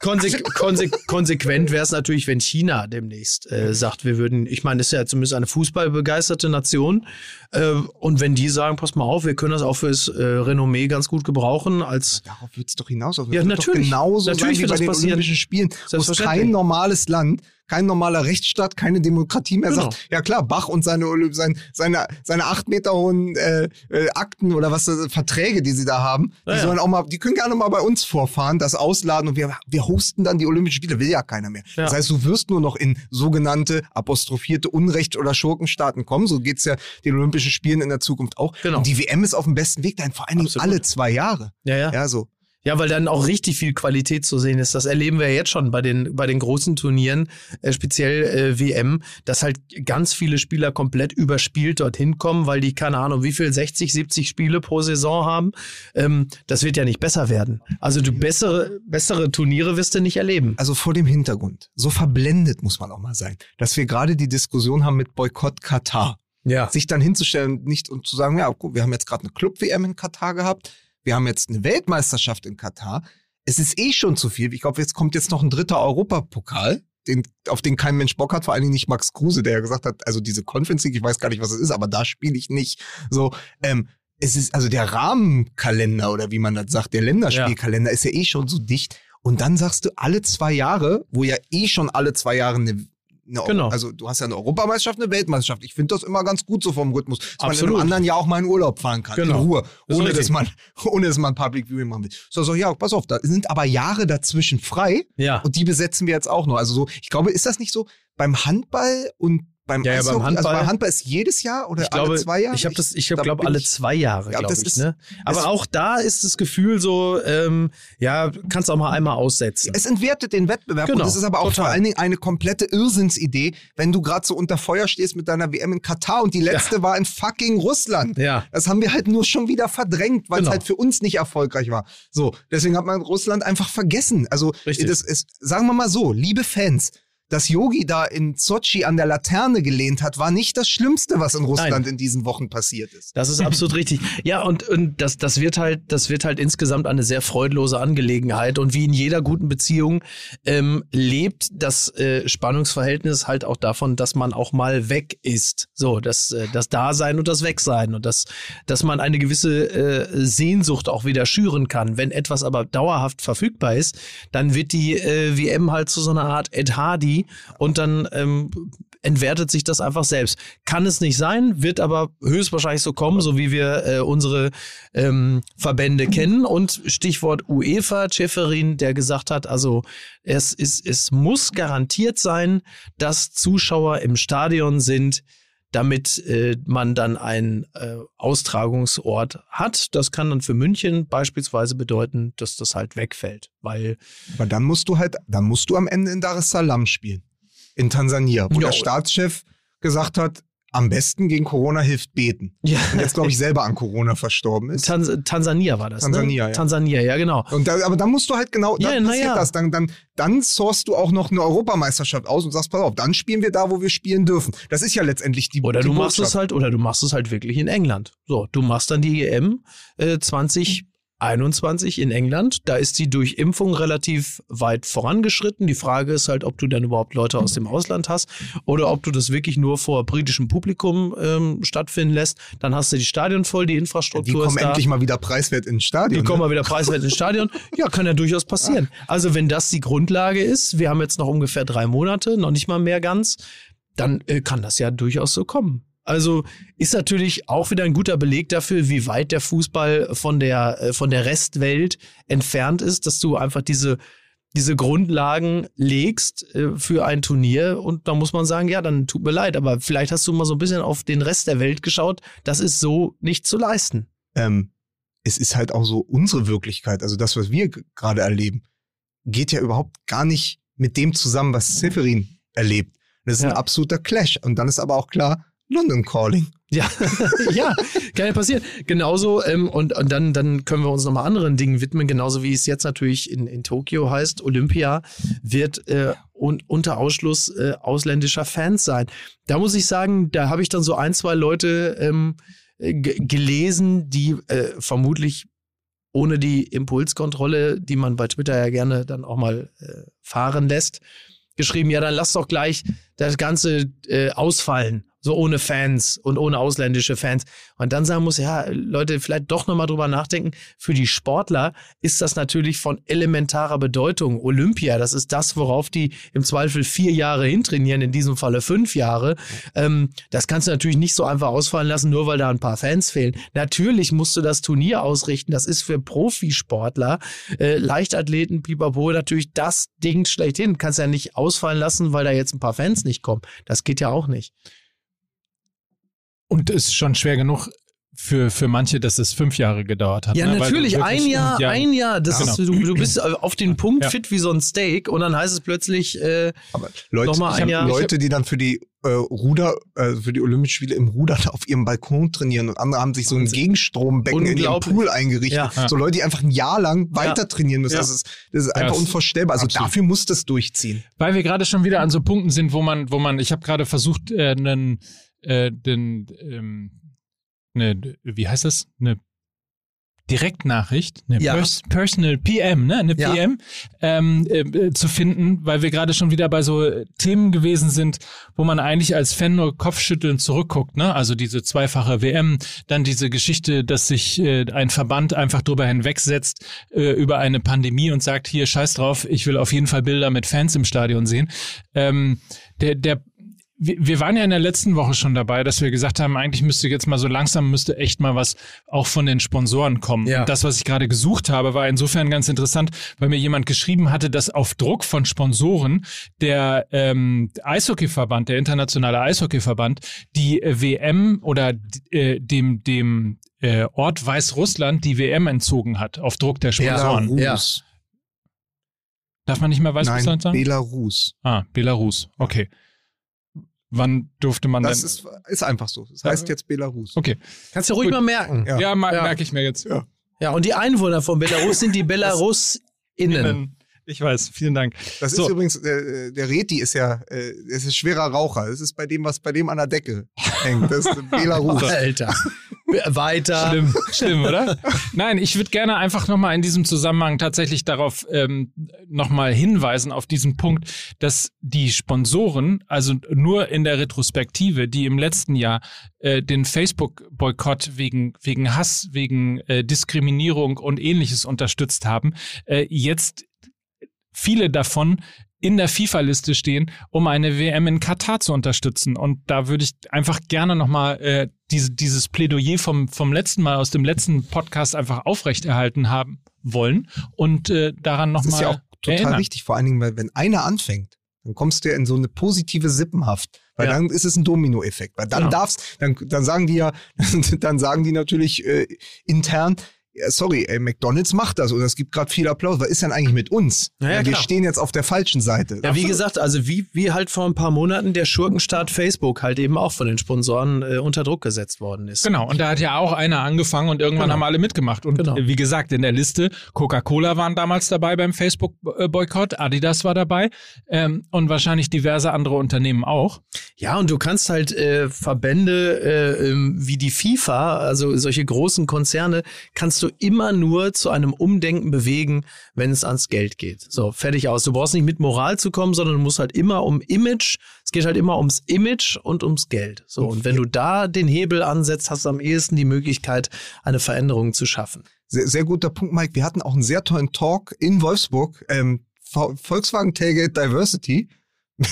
konse konse konsequent wäre es natürlich, wenn China demnächst äh, sagt, wir würden, ich meine, das ist ja zumindest eine fußballbegeisterte Nation. Äh, und wenn die sagen, pass mal auf, wir können das auch fürs äh, Renommee ganz gut gebrauchen, als Darauf wird es doch hinaus. Das Ja, natürlich. Doch genauso Natürlich sein wie wird bei das den passieren. Olympischen Spielen, wo es Selbstverständlich. kein normales Land, kein normaler Rechtsstaat, keine Demokratie mehr Genau. sagt, ja klar, Bach und seine, Oly- sein, seine, seine acht Meter hohen äh, äh, Akten oder was äh, Verträge, die sie da haben, die Ja, ja. sollen auch mal, die können gerne mal bei uns vorfahren, das ausladen und wir, wir hosten dann die Olympischen Spiele, will ja keiner mehr. Ja. Das heißt, du wirst nur noch in sogenannte apostrophierte Unrecht- oder Schurkenstaaten kommen, so geht's ja den Olympischen Spielen in der Zukunft auch. Genau. Und die WM ist auf dem besten Weg dahin, vor allen Dingen Absolut. alle zwei Jahre. ja, ja. Ja, so. Ja, weil dann auch richtig viel Qualität zu sehen ist. Das erleben wir jetzt schon bei den, bei den großen Turnieren, äh, speziell äh, WM, dass halt ganz viele Spieler komplett überspielt dorthin kommen, weil die, keine Ahnung, wie viel, 60, 70 Spiele pro Saison haben. Ähm, das wird ja nicht besser werden. Also du bessere, bessere Turniere wirst du nicht erleben. also vor dem Hintergrund, so verblendet muss man auch mal sein, dass wir gerade die Diskussion haben mit Boykott Katar. Ja. Sich dann hinzustellen, nicht und zu sagen, ja, gut, wir haben jetzt gerade eine Club-WM in Katar gehabt, wir haben jetzt eine Weltmeisterschaft in Katar. Es ist eh schon zu viel. Ich glaube, jetzt kommt jetzt noch ein dritter Europapokal, den, auf den kein Mensch Bock hat, vor allen Dingen nicht Max Kruse, der ja gesagt hat, also diese Conference League, ich weiß gar nicht, was es ist, aber da spiele ich nicht. So, ähm, es ist, also der Rahmenkalender oder wie man das sagt, der Länderspielkalender ist ja eh schon so dicht. Und dann sagst du alle zwei Jahre, wo ja eh schon alle zwei Jahre eine Genau. also du hast ja eine Europameisterschaft, eine Weltmeisterschaft. Ich finde das immer ganz gut so vom Rhythmus, dass man in Absolut. einem anderen Jahr auch mal in Urlaub fahren kann, Genau. in Ruhe, Das ohne dass man, ohne dass man Public Viewing machen will. So, so, ja, pass auf, da sind aber Jahre dazwischen frei Ja. und die besetzen wir jetzt auch noch. Also so, ich glaube, ist das nicht so beim Handball und beim Ja, ja, beim? Also Handball- beim Handball ist jedes Jahr oder glaube, alle zwei Jahre? ich habe das, ich da glaube alle zwei Jahre, Ja, glaube ich. ist- Ne? Aber auch da ist das Gefühl so, ähm, ja, kannst auch mal einmal aussetzen. Es entwertet den Wettbewerb Genau, und es ist aber auch total. vor allen Dingen eine komplette Irrsinnsidee, wenn du gerade so unter Feuer stehst mit deiner WM in Katar und die letzte war in fucking Russland. Ja. Das haben wir halt nur schon wieder verdrängt, weil es Genau. halt für uns nicht erfolgreich war. So, deswegen hat man Russland einfach vergessen. Also, Richtig. das ist, sagen wir mal so, liebe Fans, dass Yogi da in Sochi an der Laterne gelehnt hat, war nicht das Schlimmste, was in Russland in diesen Wochen passiert ist. Das ist absolut richtig. Ja, und, und das, das wird halt, das wird halt insgesamt eine sehr freudlose Angelegenheit. Und wie in jeder guten Beziehung ähm, lebt das äh, Spannungsverhältnis halt auch davon, dass man auch mal weg ist. So, das, äh, das Dasein und das Wegsein und das, dass man eine gewisse äh, Sehnsucht auch wieder schüren kann. Wenn etwas aber dauerhaft verfügbar ist, dann wird die äh, WM halt zu so einer Art Ed Hardy und dann ähm, entwertet sich das einfach selbst. Kann es nicht sein, wird aber höchstwahrscheinlich so kommen, so wie wir äh, unsere ähm, Verbände kennen. Und Stichwort UEFA, Schäferin, der gesagt hat, also es, ist, es muss garantiert sein, dass Zuschauer im Stadion sind, damit äh, man dann einen äh, Austragungsort hat. Das kann dann für München beispielsweise bedeuten, dass das halt wegfällt, weil Aber dann musst du halt, dann musst du am Ende in Dar es Salaam spielen. In Tansania, wo Ja. der Staatschef gesagt hat, am besten gegen Corona hilft beten. ja, Und jetzt, glaube ich, selber an Corona verstorben ist. Tans Tansania war das. Tansania, ne? ja. Tansania, ja, genau. Und da, aber dann musst du halt genau, Ja, dann passiert ja. das. Dann, dann, dann sourst du auch noch eine Europameisterschaft aus und sagst, pass auf, dann spielen wir da, wo wir spielen dürfen. Das ist ja letztendlich die Oder die du machst es halt, oder du machst es halt wirklich in England. So, du machst dann die EM äh, 2021 in England. Da ist die durch Impfung relativ weit vorangeschritten. Die Frage ist halt, ob du dann überhaupt Leute aus dem Ausland hast oder ob du das wirklich nur vor britischem Publikum ähm, stattfinden lässt. Dann hast du die Stadion voll, die Die Infrastruktur kommen ist da. endlich mal wieder preiswert ins Stadion. Die kommen ne? mal wieder preiswert ins Stadion. Ja, kann ja durchaus passieren. Also wenn das die Grundlage ist, wir haben jetzt noch ungefähr drei Monate, noch nicht mal mehr ganz, dann äh, kann das ja durchaus so kommen. Also ist natürlich auch wieder ein guter Beleg dafür, wie weit der Fußball von der, äh, von der Restwelt entfernt ist, dass du einfach diese, diese Grundlagen legst äh, für ein Turnier und da muss man sagen, ja, dann tut mir leid, aber vielleicht hast du mal so ein bisschen auf den Rest der Welt geschaut, das ist so nicht zu leisten. ähm, es ist halt auch so unsere Wirklichkeit, also das, was wir gerade erleben, geht ja überhaupt gar nicht mit dem zusammen, was Severin erlebt. Das ist Ja. ein absoluter Clash. Und dann ist aber auch klar, London Calling. Ja, ja, kann ja passieren. Genauso, ähm, und, und dann, dann können wir uns nochmal anderen Dingen widmen, genauso wie es jetzt natürlich in, in Tokio heißt, Olympia wird äh, un, unter Ausschluss äh, ausländischer Fans sein. Da muss ich sagen, da habe ich dann so ein, zwei Leute ähm, äh, gelesen, die äh, vermutlich ohne die Impulskontrolle, die man bei Twitter ja gerne dann auch mal äh, fahren lässt, geschrieben, ja, dann lass doch gleich das Ganze äh, ausfallen. So ohne Fans und ohne ausländische Fans. Und dann sagen muss, ja, Leute, vielleicht doch nochmal drüber nachdenken. Für die Sportler ist das natürlich von elementarer Bedeutung. Olympia, das ist das, worauf die im Zweifel vier Jahre hintrainieren, in diesem Falle fünf Jahre. Ähm, das kannst du natürlich nicht so einfach ausfallen lassen, nur weil da ein paar Fans fehlen. Natürlich musst du das Turnier ausrichten. Das ist für Profisportler, äh, Leichtathleten, Pipapo natürlich das Ding schlechthin. Kannst ja nicht ausfallen lassen, weil da jetzt ein paar Fans nicht kommen. Das geht ja auch nicht. Und es ist schon schwer genug für, für manche, dass es fünf Jahre gedauert hat. Ja, ne? Natürlich, ein Jahr, ja, ein Jahr. Das Genau. ist, du, du bist auf den Punkt Ja. fit wie so ein Steak und dann heißt es plötzlich, äh, Aber Leute, Nochmal ich ein Jahr- Leute, die dann für die äh, Ruder, äh, für die Olympischen Spiele im Rudern auf ihrem Balkon trainieren und andere haben sich so ein. Gegenstrombecken in ihrem. Pool eingerichtet. Ja. Ja. So Leute, die einfach ein Jahr lang weiter trainieren müssen. Ja. Das ist, das ist einfach das- unvorstellbar. Also absolut. dafür muss das durchziehen. Weil wir gerade schon wieder an so Punkten sind, wo man, wo man, ich habe gerade versucht, äh, einen, äh, den, ähm, ne, wie heißt das? Eine Direktnachricht, eine Ja. Pers Personal PM, ne, eine Ja. PM ähm, äh, zu finden, weil wir gerade schon wieder bei so äh, Themen gewesen sind, wo man eigentlich als Fan nur Kopfschütteln zurückguckt, ne? Also diese zweifache WM, dann diese Geschichte, dass sich äh, ein Verband einfach drüber hinwegsetzt äh, über eine Pandemie und sagt, hier scheiß drauf, ich will auf jeden Fall Bilder mit Fans im Stadion sehen. Ähm, der, der wir waren ja in der letzten Woche schon dabei, dass wir gesagt haben, eigentlich müsste jetzt mal so langsam müsste echt mal was auch von den Sponsoren kommen. Ja. Und das, was ich gerade gesucht habe, war insofern ganz interessant, weil mir jemand geschrieben hatte, dass auf Druck von Sponsoren der ähm, Eishockeyverband, der internationale Eishockeyverband, die äh, WM oder äh, dem dem äh, Ort Weißrussland die WM entzogen hat auf Druck der Sponsoren. Belarus. Darf man nicht mehr Nein, Weißrussland sagen? Belarus. ah, Belarus. Okay. Wann durfte man Das denn? ist, ist einfach so. Das heißt jetzt Belarus. okay. kannst du ruhig Gut. mal merken. Ja. Ja, Ja. merke ich mir jetzt. Ja. Ja, und die Einwohner von Belarus sind die BelarusInnen. Ich weiß, vielen Dank. Das So. ist übrigens, äh, der Reti ist ja, äh, es ist schwerer Raucher. Das ist bei dem, was bei dem an der Decke hängt. Das ist Belarus. Alter. Weiter. Schlimm, schlimm, oder? Nein, ich würde gerne einfach nochmal in diesem Zusammenhang tatsächlich darauf ähm, nochmal hinweisen, auf diesen Punkt, dass die Sponsoren, also nur in der Retrospektive, die im letzten Jahr äh, den Facebook-Boykott wegen, wegen Hass, wegen äh, Diskriminierung und ähnliches unterstützt haben, äh, jetzt viele davon in der FIFA-Liste stehen, um eine WM in Katar zu unterstützen. Und da würde ich einfach gerne nochmal äh, diese, dieses Plädoyer vom, vom letzten Mal aus dem letzten Podcast einfach aufrechterhalten haben wollen und äh, daran Das ist ja auch nochmal total erinnern. wichtig, vor allen Dingen, weil wenn einer anfängt, dann kommst du ja in so eine positive Sippenhaft. Weil Ja. dann ist es ein Dominoeffekt. Weil dann Genau. darfst, dann, dann sagen die ja, dann sagen die natürlich äh, intern, ja, sorry, ey, McDonalds macht das und es gibt gerade viel Applaus. Was ist denn eigentlich mit uns? Ja, ja, wir klar. stehen jetzt auf der falschen Seite. Ja, wie gesagt, also wie, wie halt vor ein paar Monaten der Schurkenstaat Facebook halt eben auch von den Sponsoren äh, unter Druck gesetzt worden ist. Genau, und da hat ja auch einer angefangen und irgendwann Genau. haben alle mitgemacht. Und Genau. äh, wie gesagt, in der Liste, Coca-Cola waren damals dabei beim Facebook-Boykott, Adidas war dabei ähm, und wahrscheinlich diverse andere Unternehmen auch. Ja, und du kannst halt äh, Verbände äh, ähm, wie die FIFA, also solche großen Konzerne, kannst du immer nur zu einem Umdenken bewegen, wenn es ans Geld geht. So, fertig aus. Du brauchst nicht mit Moral zu kommen, sondern du musst halt immer um Image. Es geht halt immer ums Image und ums Geld. So, und wenn du da den Hebel ansetzt, hast du am ehesten die Möglichkeit, eine Veränderung zu schaffen. Sehr, sehr guter Punkt, Mike. Wir hatten auch einen sehr tollen Talk in Wolfsburg. Ähm, Volkswagen Tailgate Diversity.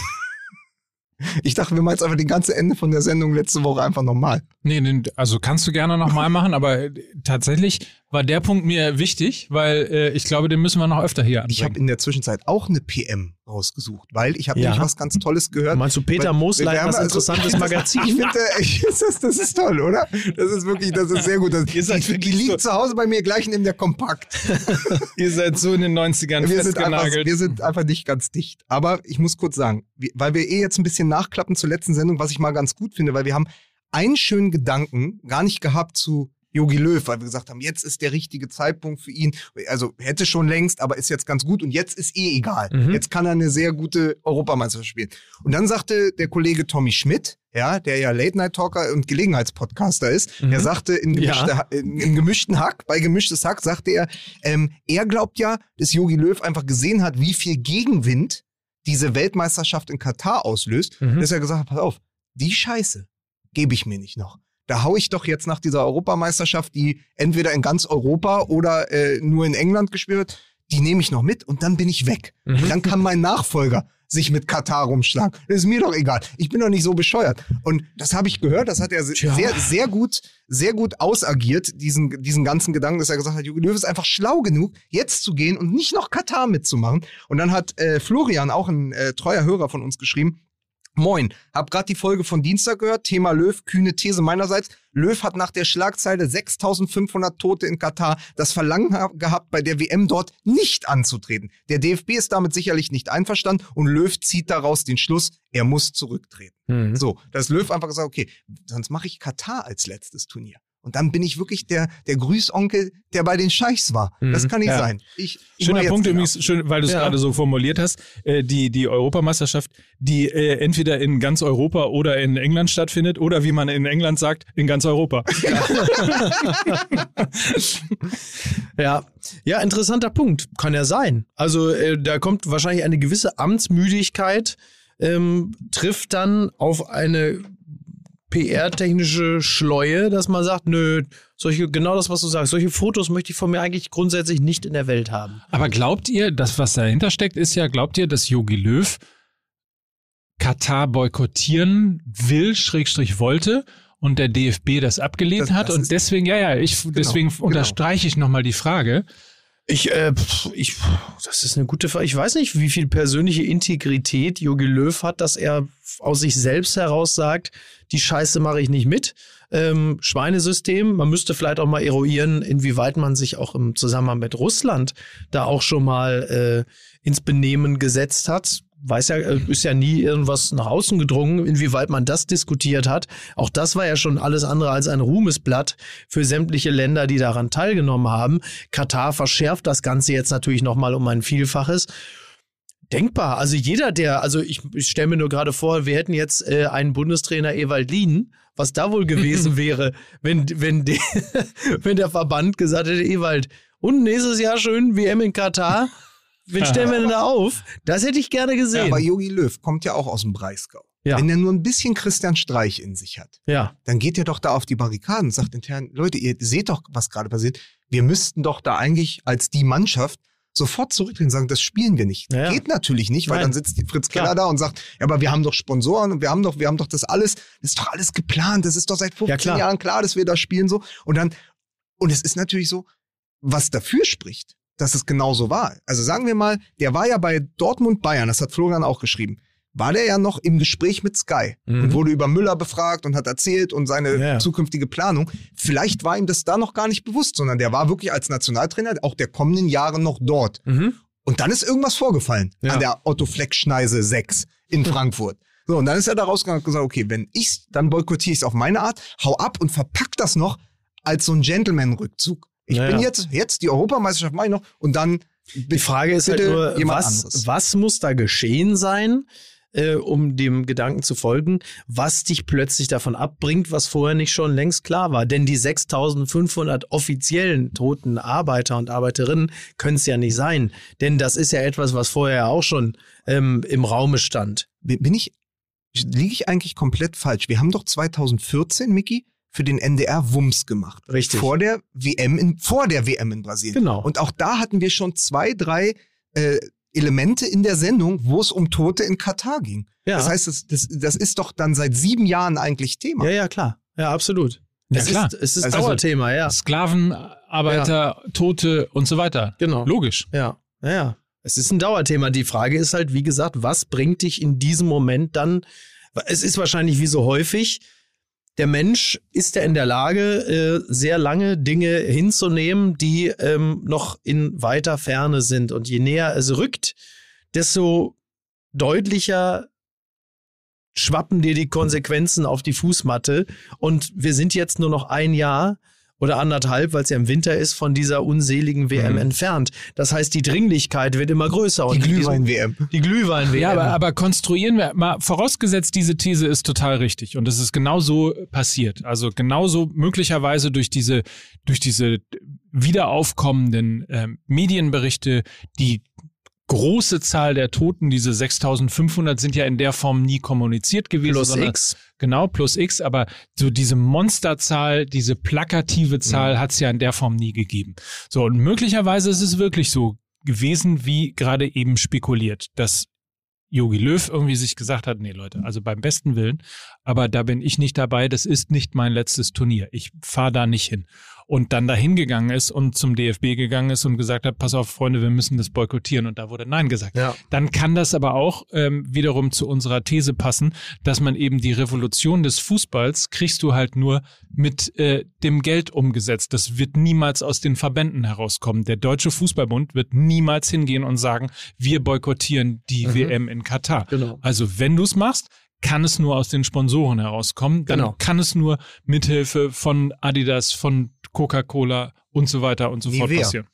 ich dachte, wir machen jetzt einfach die ganze Ende von der Sendung letzte Woche einfach nochmal. Nee, also kannst du gerne nochmal machen, aber äh, tatsächlich war der Punkt mir wichtig, weil äh, ich glaube, den müssen wir noch öfter hier Ich habe anbringen. in der Zwischenzeit auch eine PM rausgesucht, weil ich habe Ja. nämlich was ganz Tolles gehört. Meinst du Peter Mosleit, was also- interessantes Magazin? Ich finde, ich- das, ist- das ist toll, oder? Das ist wirklich, das ist sehr gut. Das, Ihr seid die, die liegt zu Hause bei mir gleich neben der Kompakt. Ihr seid so in den 90ern Wir sind, einfach, festgenagelt. wir sind einfach nicht ganz dicht. Aber ich muss kurz sagen, weil wir eh jetzt ein bisschen nachklappen zur letzten Sendung, was ich mal ganz gut finde, weil wir haben einen schönen Gedanken gar nicht gehabt zu Jogi Löw, weil wir gesagt haben, jetzt ist der richtige Zeitpunkt für ihn. Also hätte schon längst, aber ist jetzt ganz gut und jetzt ist eh egal. Mhm. Jetzt kann er eine sehr gute Europameisterschaft spielen. Und dann sagte der Kollege Tommy Schmidt, ja, der ja Late-Night-Talker und Gelegenheitspodcaster ist, Mhm. der sagte in, gemischte, Ja. In, in gemischten Hack, bei gemischtes Hack, sagte er, ähm, er glaubt ja, dass Jogi Löw einfach gesehen hat, wie viel Gegenwind diese Weltmeisterschaft in Katar auslöst, Mhm. dass er gesagt hat, pass auf, die Scheiße gebe ich mir nicht noch. Da hau ich doch jetzt nach dieser Europameisterschaft, die entweder in ganz Europa oder äh, nur in England gespielt wird, die nehme ich noch mit und dann bin ich weg. Mhm. Dann kann mein Nachfolger sich mit Katar rumschlagen. Das ist mir doch egal. Ich bin doch nicht so bescheuert. Und das habe ich gehört, das hat er Tja. sehr, sehr gut, sehr gut ausagiert, diesen, diesen ganzen Gedanken, dass er gesagt hat, Jogi Löw ist einfach schlau genug, jetzt zu gehen und nicht noch Katar mitzumachen. Und dann hat äh, Florian, auch ein äh, treuer Hörer von uns, geschrieben, Moin, hab grad die Folge von Dienstag gehört, Thema Löw, kühne These meinerseits. Löw hat nach der Schlagzeile 6500 Tote in Katar das Verlangen ha- gehabt, bei der WM dort nicht anzutreten. Der DFB ist damit sicherlich nicht einverstanden und Löw zieht daraus den Schluss, er muss zurücktreten. Mhm. So, dass Löw einfach gesagt, okay, sonst mache ich Katar als letztes Turnier. Und dann bin ich wirklich der, der Grüßonkel, der bei den Scheichs war. Das Mhm. kann nicht Ja. sein. Ich, ich Schöner Punkt übrigens, schön, weil du es Ja. gerade so formuliert hast. Äh, die, die Europameisterschaft, die äh, entweder in ganz Europa oder in England stattfindet oder wie man in England sagt, in ganz Europa. Ja, ja, interessanter Punkt. Kann ja sein. Also äh, da kommt wahrscheinlich eine gewisse Amtsmüdigkeit, ähm, trifft dann auf eine PR-technische Schleue, dass man sagt, nö, solche, genau das, was du sagst, solche Fotos möchte ich von mir eigentlich grundsätzlich nicht in der Welt haben. Aber glaubt ihr, das, was dahinter steckt, ist ja, glaubt ihr, dass Yogi Löw Katar boykottieren will, Schrägstrich wollte und der DFB das abgelehnt Das- hat das und deswegen, ja, ja, ich, deswegen genau. unterstreiche ich nochmal die Frage. Ich, äh, pf, ich, das ist eine gute Frage. Ich weiß nicht, wie viel persönliche Integrität Jogi Löw hat, dass er aus sich selbst heraus sagt, die Scheiße mache ich nicht mit. Ähm, Schweinesystem, man müsste vielleicht auch mal eruieren, inwieweit man sich auch im Zusammenhang mit Russland da auch schon mal äh, ins Benehmen gesetzt hat. Weiß ja, äh, ist ja nie irgendwas nach außen gedrungen, inwieweit man das diskutiert hat. Auch das war ja schon alles andere als ein Ruhmesblatt für sämtliche Länder, die daran teilgenommen haben. Katar verschärft das Ganze jetzt natürlich nochmal um ein Vielfaches. Denkbar. Also jeder, der, also ich, ich stelle mir nur gerade vor, wir hätten jetzt äh, einen Bundestrainer Ewald Lien, was da wohl gewesen wäre, wenn, wenn, die, wenn der Verband gesagt hätte, Ewald, und nächstes Jahr schön WM in Katar. Wen stellen wir denn da auf? Das hätte ich gerne gesehen. Aber Jogi Löw kommt ja auch aus dem Breisgau. Ja. Wenn er nur ein bisschen Christian Streich in sich hat, ja. dann geht er doch da auf die Barrikaden und sagt intern, Leute, ihr seht doch, was gerade passiert. Wir müssten doch da eigentlich als die Mannschaft sofort zurücktreten und sagen, das spielen wir nicht. Ja, ja. Geht natürlich nicht, weil Nein. dann sitzt Fritz Keller Klar. da und sagt, ja, aber wir haben doch Sponsoren und wir haben doch, wir haben doch das alles, das ist doch alles geplant, das ist doch seit 15 klar. Jahren klar, dass wir da spielen so. Und dann, und es ist natürlich so, was dafür spricht, dass es genauso war. Also sagen wir mal, der war ja bei Dortmund Bayern, das hat Florian auch geschrieben, war der ja noch im Gespräch mit Sky Mhm. und wurde über Müller befragt und hat erzählt und seine Ja. zukünftige Planung. Vielleicht war ihm das da noch gar nicht bewusst, sondern der war wirklich als Nationaltrainer auch der kommenden Jahre noch dort. Mhm. Und dann ist irgendwas vorgefallen Ja. an der Otto Fleck Schneise 6 in Frankfurt. So, und dann ist er da rausgegangen und gesagt, okay, wenn ich's, dann boykottiere ich es auf meine Art, hau ab und verpack das noch als so ein Gentleman-Rückzug. Ich Ja, bin jetzt, jetzt die Europameisterschaft mache ich noch und dann Die Frage ist halt nur, was, was muss da geschehen sein, äh, um dem Gedanken zu folgen, was dich plötzlich davon abbringt, was vorher nicht schon längst klar war. Denn die 6500 offiziellen toten Arbeiter und Arbeiterinnen können es ja nicht sein. Denn das ist ja etwas, was vorher auch schon ähm, im Raume stand. bin ich, liege ich eigentlich komplett falsch. Wir haben doch 2014, Mickey, für den NDR Wumms gemacht. Richtig. Vor der WM in, vor der WM in Brasilien. Genau. Und auch da hatten wir schon zwei, drei äh, Elemente in der Sendung, wo es um Tote in Katar ging. Ja. Das heißt, das, das, das ist doch dann seit sieben Jahren eigentlich Thema. Ja, ja, klar. Ja, absolut. Ja, es, klar. Ist, es ist Also- Dauerthema, ja. Sklavenarbeiter, Tote und so weiter. Genau. Logisch. Ja, ja, ja. Es ist ein Dauerthema. Die Frage ist halt, wie gesagt, was bringt dich in diesem Moment dann? Es ist wahrscheinlich wie so häufig, der Mensch ist ja in der Lage, äh, sehr lange Dinge hinzunehmen, die ähm, noch in weiter Ferne sind. Und je näher es rückt, desto deutlicher schwappen dir die Konsequenzen auf die Fußmatte und wir sind jetzt nur noch ein Jahr oder anderthalb, weil es ja im Winter ist, von dieser unseligen WM entfernt. Das heißt, die Dringlichkeit wird immer größer. Die Glühwein-WM. Die Glühwein-WM. Ja, aber, aber konstruieren wir mal, vorausgesetzt, diese These ist total richtig und es ist genauso passiert. Also genauso möglicherweise durch diese, durch diese wieder aufkommenden ähm, Medienberichte, die große Zahl der Toten, diese 6500 sind ja in der Form nie kommuniziert gewesen. Plus X. Genau, plus X, aber so diese Monsterzahl, diese plakative Zahl hat es ja in der Form nie gegeben. So, und möglicherweise ist es wirklich so gewesen, wie gerade eben spekuliert, dass Yogi Löw irgendwie sich gesagt hat, nee Leute, also beim besten Willen, aber da bin ich nicht dabei, das ist nicht mein letztes Turnier. Ich fahre da nicht hin. Und dann dahin gegangen ist und zum DFB gegangen ist und gesagt hat, pass auf, Freunde, wir müssen das boykottieren. Und da wurde Nein gesagt Ja. dann kann das aber auch ähm, wiederum zu unserer These passen, dass man eben die Revolution des Fußballs kriegst du halt nur mit äh, dem Geld umgesetzt. Das wird niemals aus den Verbänden herauskommen. Der Deutsche Fußballbund wird niemals hingehen und sagen, wir boykottieren die WM in Katar. Genau. Also wenn du es machst, kann es nur aus den Sponsoren herauskommen. Dann Genau. kann es nur mithilfe von Adidas, von Coca-Cola und so weiter und so fort Nivea. passieren.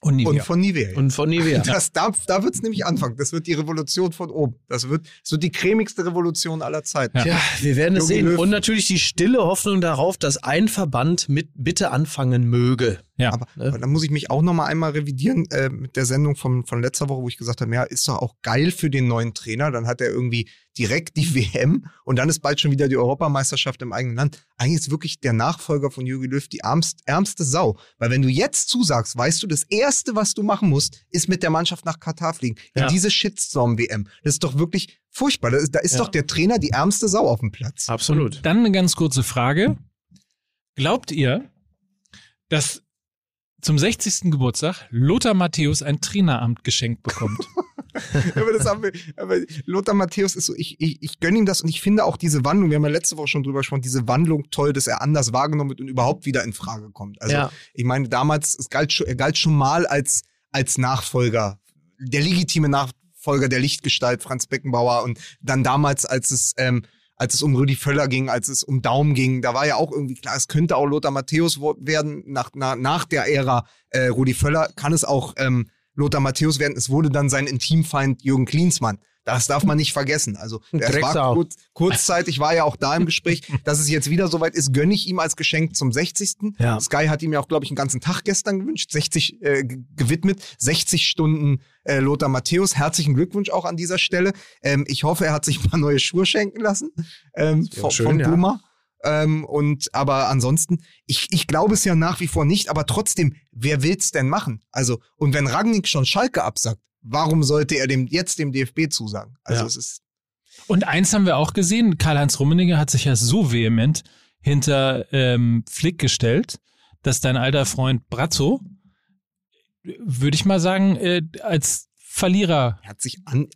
Und Nivea. Und von Nivea. Und von Nivea. das, da da wird es nämlich anfangen. Das wird die Revolution von oben. Das wird, wird die cremigste Revolution aller Zeiten. Ja. Tja, wir werden es sehen. Und natürlich die stille Hoffnung darauf, dass ein Verband mit bitte anfangen möge. ja. Aber, Ne? aber da muss ich mich auch noch mal einmal revidieren äh, mit der Sendung von, von letzter Woche, wo ich gesagt habe, ja, ist doch auch geil für den neuen Trainer. Dann hat er irgendwie direkt die WM und dann ist bald schon wieder die Europameisterschaft im eigenen Land. Eigentlich ist wirklich der Nachfolger von Jürgen Löw die ärmst, ärmste Sau. Weil wenn du jetzt zusagst, weißt du, das Erste, was du machen musst, ist mit der Mannschaft nach Katar fliegen. In Ja. diese Shitstorm-WM. Das ist doch wirklich furchtbar. Da ist, da ist Ja. doch der Trainer die ärmste Sau auf dem Platz. Absolut. Dann eine ganz kurze Frage. Glaubt ihr, dass zum 60. Geburtstag Lothar Matthäus ein Traineramt geschenkt bekommt? aber das haben wir, aber Lothar Matthäus ist so, ich, ich, ich gönne ihm das und ich finde auch diese Wandlung, wir haben ja letzte Woche schon drüber gesprochen, diese Wandlung toll, dass er anders wahrgenommen wird und überhaupt wieder in Frage kommt. Also Ja. ich meine, damals, es galt schon, er galt schon mal als, als Nachfolger, der legitime Nachfolger der Lichtgestalt Franz Beckenbauer und dann damals, als es, ähm, als es um Rüdi Völler ging, als es um Daum ging, da war ja auch irgendwie klar, es könnte auch Lothar Matthäus werden, nach, nach, nach der Ära äh, Rudi Völler kann es auch ähm, Lothar Matthäus werden. Es wurde dann sein Intimfeind Jürgen Klinsmann. Das darf man nicht vergessen. Also es war kurz, kurzzeitig, war ja auch da im Gespräch, dass es jetzt wieder soweit ist, gönne ich ihm als Geschenk zum 60. Ja. Sky hat ihm ja auch, glaube ich, einen ganzen Tag gestern gewünscht, 60 äh, gewidmet, 60 Stunden äh, Lothar Matthäus. Herzlichen Glückwunsch auch an dieser Stelle. Ähm, ich hoffe, er hat sich ein paar neue Schuhe schenken lassen ähm, von, schön, von ja. Ähm, und aber ansonsten, ich, ich glaube es ja nach wie vor nicht, aber trotzdem, wer will's denn machen? Also, und wenn Ragnik schon Schalke absagt, warum sollte er dem jetzt dem DFB zusagen? Also Ja. es ist Und eins haben wir auch gesehen, Karl-Heinz Rummenigge hat sich ja so vehement hinter ähm, Flick gestellt, dass dein alter Freund Brazzo, würde ich mal sagen, äh, als Verlierer er hat sich an,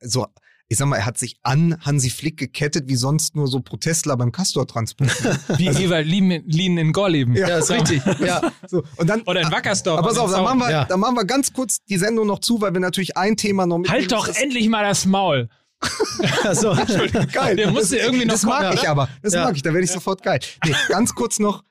so, ich sag mal, er hat sich an Hansi Flick gekettet, wie sonst nur so Protestler beim Castor-Transport. wie Ewald Lien, in Gorleben. Ja, Ja, ist richtig. Ja. so, und dann, Oder in Wackersdorf. aber pass auf, dann machen, wir, Ja. dann machen wir ganz kurz die Sendung noch zu, weil wir natürlich ein Thema noch mit. Halt doch das, endlich mal das Maul. Also, Geil. Der musste das, irgendwie noch Das mag kommen, ich aber. Das Ja. mag ich. Da werde ich sofort geil. Nee, ganz kurz noch,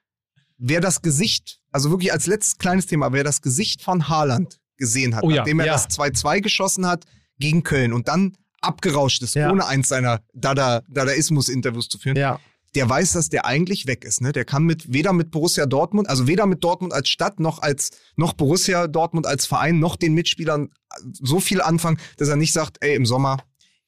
wer das Gesicht, also wirklich als letztes kleines Thema, wer das Gesicht von Haaland gesehen hat, Oh ja, nachdem er ja. das 2-2 geschossen hat gegen Köln und dann abgerauscht ist, Ja. ohne eins seiner Dada, Dadaismus-Interviews zu führen, ja. der weiß, dass der eigentlich weg ist. Ne? Der kann mit weder mit Borussia Dortmund, also weder mit Dortmund als Stadt noch als noch Borussia Dortmund als Verein noch den Mitspielern so viel anfangen, dass er nicht sagt, ey im Sommer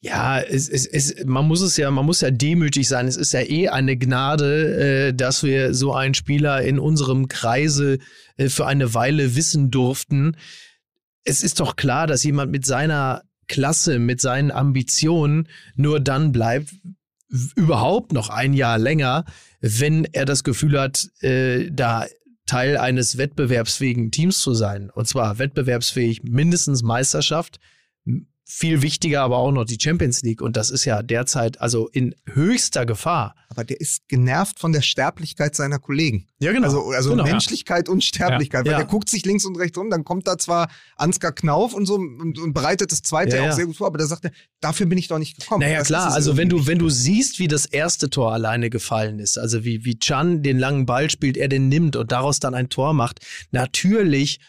Ja, es, es, es, man muss es ja, man muss ja demütig sein. Es ist ja eh eine Gnade, äh, dass wir so einen Spieler in unserem Kreise äh, für eine Weile wissen durften. Es ist doch klar, dass jemand mit seiner Klasse, mit seinen Ambitionen nur dann bleibt, überhaupt noch ein Jahr länger, wenn er das Gefühl hat, äh, da Teil eines wettbewerbsfähigen Teams zu sein. Und zwar wettbewerbsfähig mindestens Meisterschaft, viel wichtiger aber auch noch die Champions League. Und das ist ja derzeit also in höchster Gefahr. Aber der ist genervt von der Sterblichkeit seiner Kollegen. Ja, genau. Also, also Genau. Menschlichkeit und Sterblichkeit. Ja. Weil Ja. der guckt sich links und rechts um, dann kommt da zwar Ansgar Knauf und so und, und bereitet das zweite Ja, auch ja. sehr gut vor, aber da sagt er, dafür bin ich doch nicht gekommen. Naja, Das klar, also wenn du, wenn du siehst, wie das erste Tor alleine gefallen ist, also wie, wie Chan den langen Ball spielt, er den nimmt und daraus dann ein Tor macht, natürlich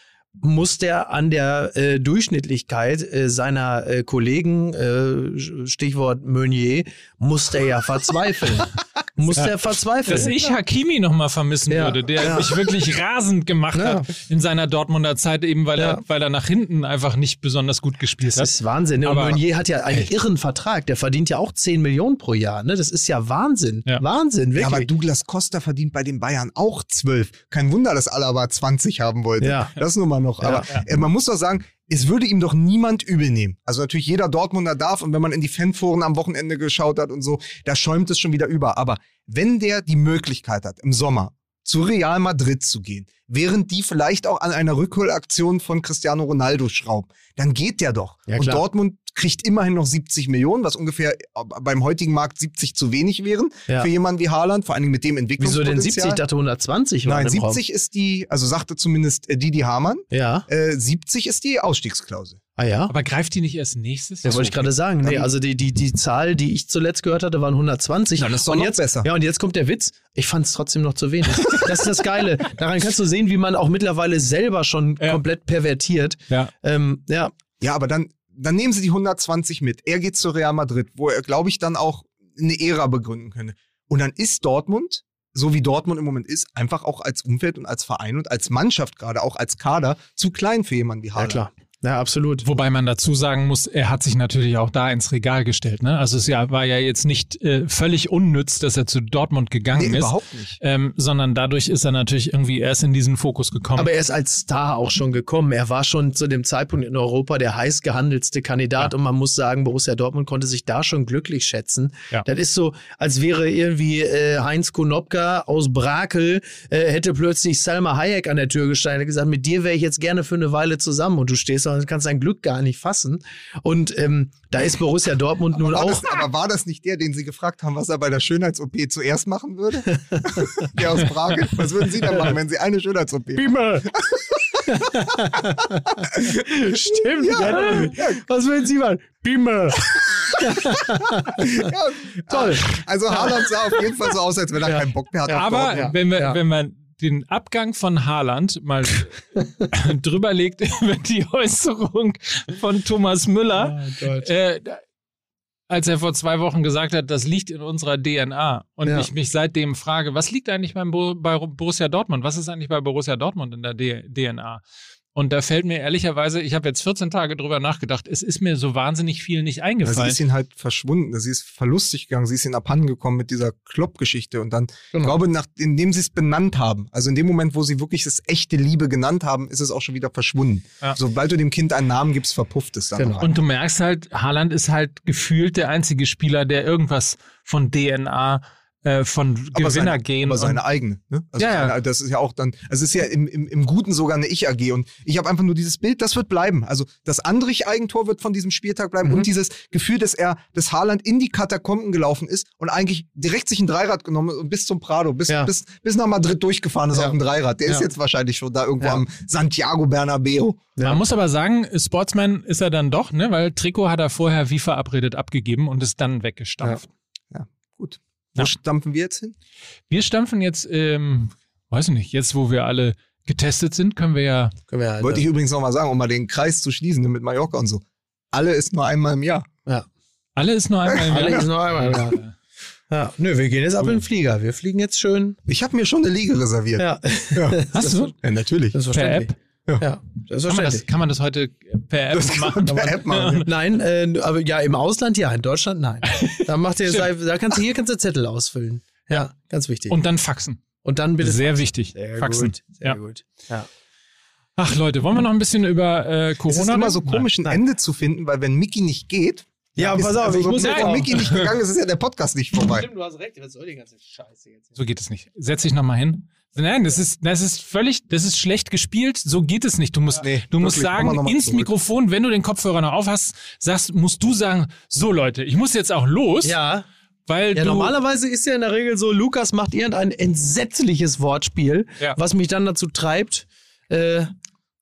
muss der an der äh, Durchschnittlichkeit äh, seiner äh, Kollegen, äh, Stichwort Meunier, muss der ja verzweifeln. muss der verzweifeln. Dass ich Hakimi noch mal vermissen Ja. würde, der Ja. mich wirklich rasend gemacht Ja. hat in seiner Dortmunder Zeit, eben weil, Ja. er, weil er nach hinten einfach nicht besonders gut gespielt Das hat. ist Wahnsinn. ne? Und Aber- Meunier hat ja einen irren Vertrag. Der verdient ja auch 10 Millionen pro Jahr. Ne? Das ist ja Wahnsinn. Ja. Wahnsinn, Ja, aber wirklich. Douglas Costa verdient bei den Bayern auch 12. Kein Wunder, dass Alaba 20 haben wollte. Ja. Das nur mal noch. Ja, aber äh, man muss doch sagen, es würde ihm doch niemand übel nehmen. Also natürlich jeder Dortmunder darf und wenn man in die Fanforen am Wochenende geschaut hat und so, da schäumt es schon wieder über. Aber wenn der die Möglichkeit hat, im Sommer zu Real Madrid zu gehen, während die vielleicht auch an einer Rückholaktion von Cristiano Ronaldo schrauben, dann geht der doch. Ja, und. Dortmund kriegt immerhin noch 70 Millionen, was ungefähr äh, beim heutigen Markt 70 zu wenig wären Ja. für jemanden wie Haaland, vor allen Dingen mit dem Wieso Entwicklungspotenzial. denn 70? Ich dachte 120 waren Nein, im Raum. 70 ist die, also sagte zumindest äh, Didi Hamann, Ja. äh, 70 ist die Ausstiegsklausel. Ah ja. Aber greift die nicht erst nächstes Ja, Jahr? wollte ich gerade sagen. Nee, also die, die, die Zahl, die ich zuletzt gehört hatte, waren 120. Dann ist doch und noch jetzt, besser. Ja, und jetzt kommt der Witz. Ich fand es trotzdem noch zu wenig. Das ist das Geile. Daran kannst du sehen, wie man auch mittlerweile selber schon Ja. komplett pervertiert. Ja. Ähm, ja, Ja, aber dann, dann nehmen sie die 120 mit. Er geht zu Real Madrid, wo er, glaube ich, dann auch eine Ära begründen könnte. Und dann ist Dortmund, so wie Dortmund im Moment ist, einfach auch als Umfeld und als Verein und als Mannschaft gerade, auch als Kader, zu klein für jemanden wie ja Haaland. klar. Ja, absolut. Wobei man dazu sagen muss, er hat sich natürlich auch da ins Regal gestellt. Ne? Also es war ja jetzt nicht äh, völlig unnütz, dass er zu Dortmund gegangen Nee, ist, überhaupt nicht. ähm, sondern dadurch ist er natürlich irgendwie erst in diesen Fokus gekommen. Aber er ist als Star auch schon gekommen. Er war schon zu dem Zeitpunkt in Europa der heiß gehandelste Kandidat Ja. und man muss sagen, Borussia Dortmund konnte sich da schon glücklich schätzen. Ja. Das ist so, als wäre irgendwie äh, Heinz Konopka aus Brakel äh, hätte plötzlich Salma Hayek an der Tür gestanden und gesagt, mit dir wäre ich jetzt gerne für eine Weile zusammen und du stehst da und kannst dein Glück gar nicht fassen. Und ähm, da ist Borussia Dortmund nun auch. das, aber war das nicht der, den Sie gefragt haben, was er bei der Schönheits-OP zuerst machen würde? der aus Prag? Was würden Sie denn machen, wenn Sie eine Schönheits-OP machen? Bima. Stimmt. Ja, ja. Was würden Sie machen? Bima. Ja, Toll. Also Haaland sah auf jeden Fall so aus, als wenn er Ja. keinen Bock mehr hat. Aber wenn, wir, ja. wenn man den Abgang von Haaland mal drüber legt über die Äußerung von Thomas Müller, äh, da- als er vor zwei Wochen gesagt hat, das liegt in unserer DNA. Und Ja. ich mich seitdem frage, was liegt eigentlich beim Bo bei Borussia Dortmund? Was ist eigentlich bei Borussia Dortmund in der D DNA? Und da fällt mir ehrlicherweise, ich habe jetzt 14 Tage drüber nachgedacht, es ist mir so wahnsinnig viel nicht Ja, sie eingefallen. ist ihn halt verschwunden. Sie ist verlustig gegangen. Sie ist ihn abhanden gekommen mit dieser Klopp-Geschichte. Und dann, ich Genau. glaube, nach, indem sie es benannt haben, also in dem Moment, wo sie wirklich das echte Liebe genannt haben, ist es auch schon wieder verschwunden. Ja. Sobald du dem Kind einen Namen gibst, verpufft es dann. Genau. Und du merkst halt, Haaland ist halt gefühlt der einzige Spieler, der irgendwas von DNA, äh, von aber seine, Gewinnergehen. aber seine eigene. Ne? Also Ja, ja. das ist ja auch dann, also es ist ja im, im, im Guten sogar eine Ich-AG. Und ich habe einfach nur dieses Bild, das wird bleiben. Also das Andrich-Eigentor wird von diesem Spieltag bleiben Mhm. und dieses Gefühl, dass er, dass Haaland in die Katakomben gelaufen ist und eigentlich direkt sich ein Dreirad genommen und bis zum Prado, bis, Ja. bis, bis nach Madrid durchgefahren ist Ja. auf dem Dreirad. Der ist Ja. jetzt wahrscheinlich schon da irgendwo Ja. am Santiago Bernabeo. Man muss aber sagen, Sportsman ist er dann doch, ne? weil Trikot hat er vorher wie verabredet abgegeben und ist dann weggestampft. Gut. Wo Ja. stampfen wir jetzt hin? Wir stampfen jetzt, ähm, weiß ich nicht, jetzt wo wir alle getestet sind, können wir ja. Können wir, Wollte ich übrigens noch mal sagen, um mal den Kreis zu schließen mit Mallorca und so. Alle ist nur einmal im Jahr. ja. Alle ist nur einmal im Alle Jahr. ist noch einmal. Ja. ja. Nö, wir gehen jetzt ab in den Flieger. Wir fliegen jetzt schön. Ich habe mir schon eine Liege reserviert. Ja. Hast du? Ja, natürlich. Selbstverständlich. Ja. Ja, Kann man, das, kann man das heute per App Das kann machen? man per App machen. Nein, äh, aber ja, im Ausland ja, in Deutschland nein. Da macht ihr, da kannst du hier kannst du Zettel ausfüllen. Ja, ganz wichtig. Und dann faxen. Und dann bitte Sehr wichtig. Sehr faxen. gut. Sehr Ja. gut. Ja. Ach Leute, wollen wir noch ein bisschen über äh, Es Corona ist immer so komisch, ein Nein. Ende zu finden, weil wenn Mickey nicht geht, Ja, Ist- pass auf, also, ich muss wenn jetzt auch. Mickey nicht gegangen ist, ist ja der Podcast nicht vorbei. Stimmt, du hast recht. Was soll die ganze Scheiße jetzt? So geht es nicht. Setz dich nochmal hin. Nein, das ist, das ist völlig, das ist schlecht gespielt. So geht es nicht. Du musst, Nee, du musst wirklich, mal sagen, ins zurück. Mikrofon, wenn du den Kopfhörer noch auf hast, sagst, musst du sagen, so Leute, ich muss jetzt auch los, Ja, weil ja du, normalerweise ist ja in der Regel so, Lukas macht irgendein entsetzliches Wortspiel, Ja. was mich dann dazu treibt, äh,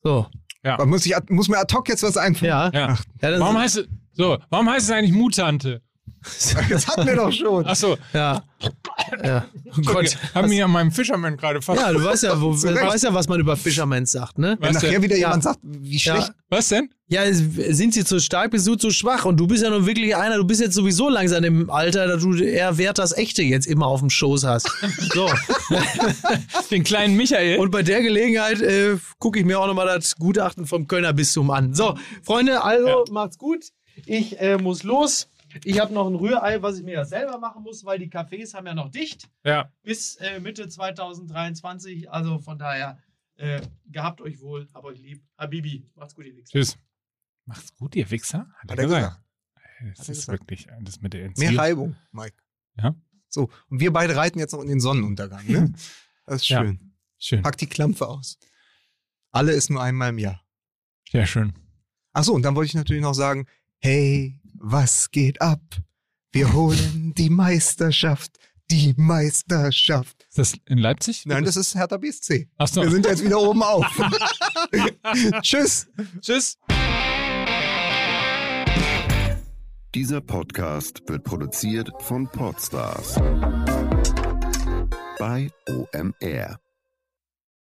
so, Man muss, sich, ad- muss mir ad hoc jetzt was einfallen. ja. ja. Ja, warum heißt es, so, warum heißt es eigentlich Mutante? Das hatten wir doch schon. Ach so, Ja. ja. Oh Gott. haben mich an meinem Fisherman gerade fast. Ja, du weißt ja, wo, weißt ja, was man über Fishermans sagt, ne? Wenn Was nachher denn? wieder Ja. jemand sagt, wie schlecht. Ja, Was denn? ja, sind sie zu stark, bist du zu schwach? Und du bist ja nun wirklich einer, du bist jetzt sowieso langsam im Alter, dass du eher Wert das Echte jetzt immer auf dem Schoß hast. So. Den kleinen Michael. Und bei der Gelegenheit äh, gucke ich mir auch nochmal das Gutachten vom Kölner Bistum an. So, Freunde, also macht's gut. Ich äh, muss los. Ich habe noch ein Rührei, was ich mir ja selber machen muss, weil die Cafés haben ja noch dicht ja. bis äh, Mitte 2023. Also von daher, äh, gehabt euch wohl, hab euch lieb. Habibi, macht's gut, ihr Wichser. Tschüss. Macht's gut, ihr Wichser. Hat, Hat er gesagt. Das Hat ist gesagt. wirklich, das mit der Mehr Entziehung. Reibung, Mike. Ja. So, und wir beide reiten jetzt noch in den Sonnenuntergang. Ne? Das ist Ja. schön. Schön. Pack die Klampfe aus. Alle ist nur einmal im Jahr. Sehr schön. Ach so, und dann wollte ich natürlich noch sagen, hey, was geht ab? Wir holen die Meisterschaft, die Meisterschaft. Ist das in Leipzig? Nein, das ist Hertha BSC. Ach so. Wir sind jetzt wieder oben auf. Tschüss. Tschüss. Dieser Podcast wird produziert von Podstars bei OMR.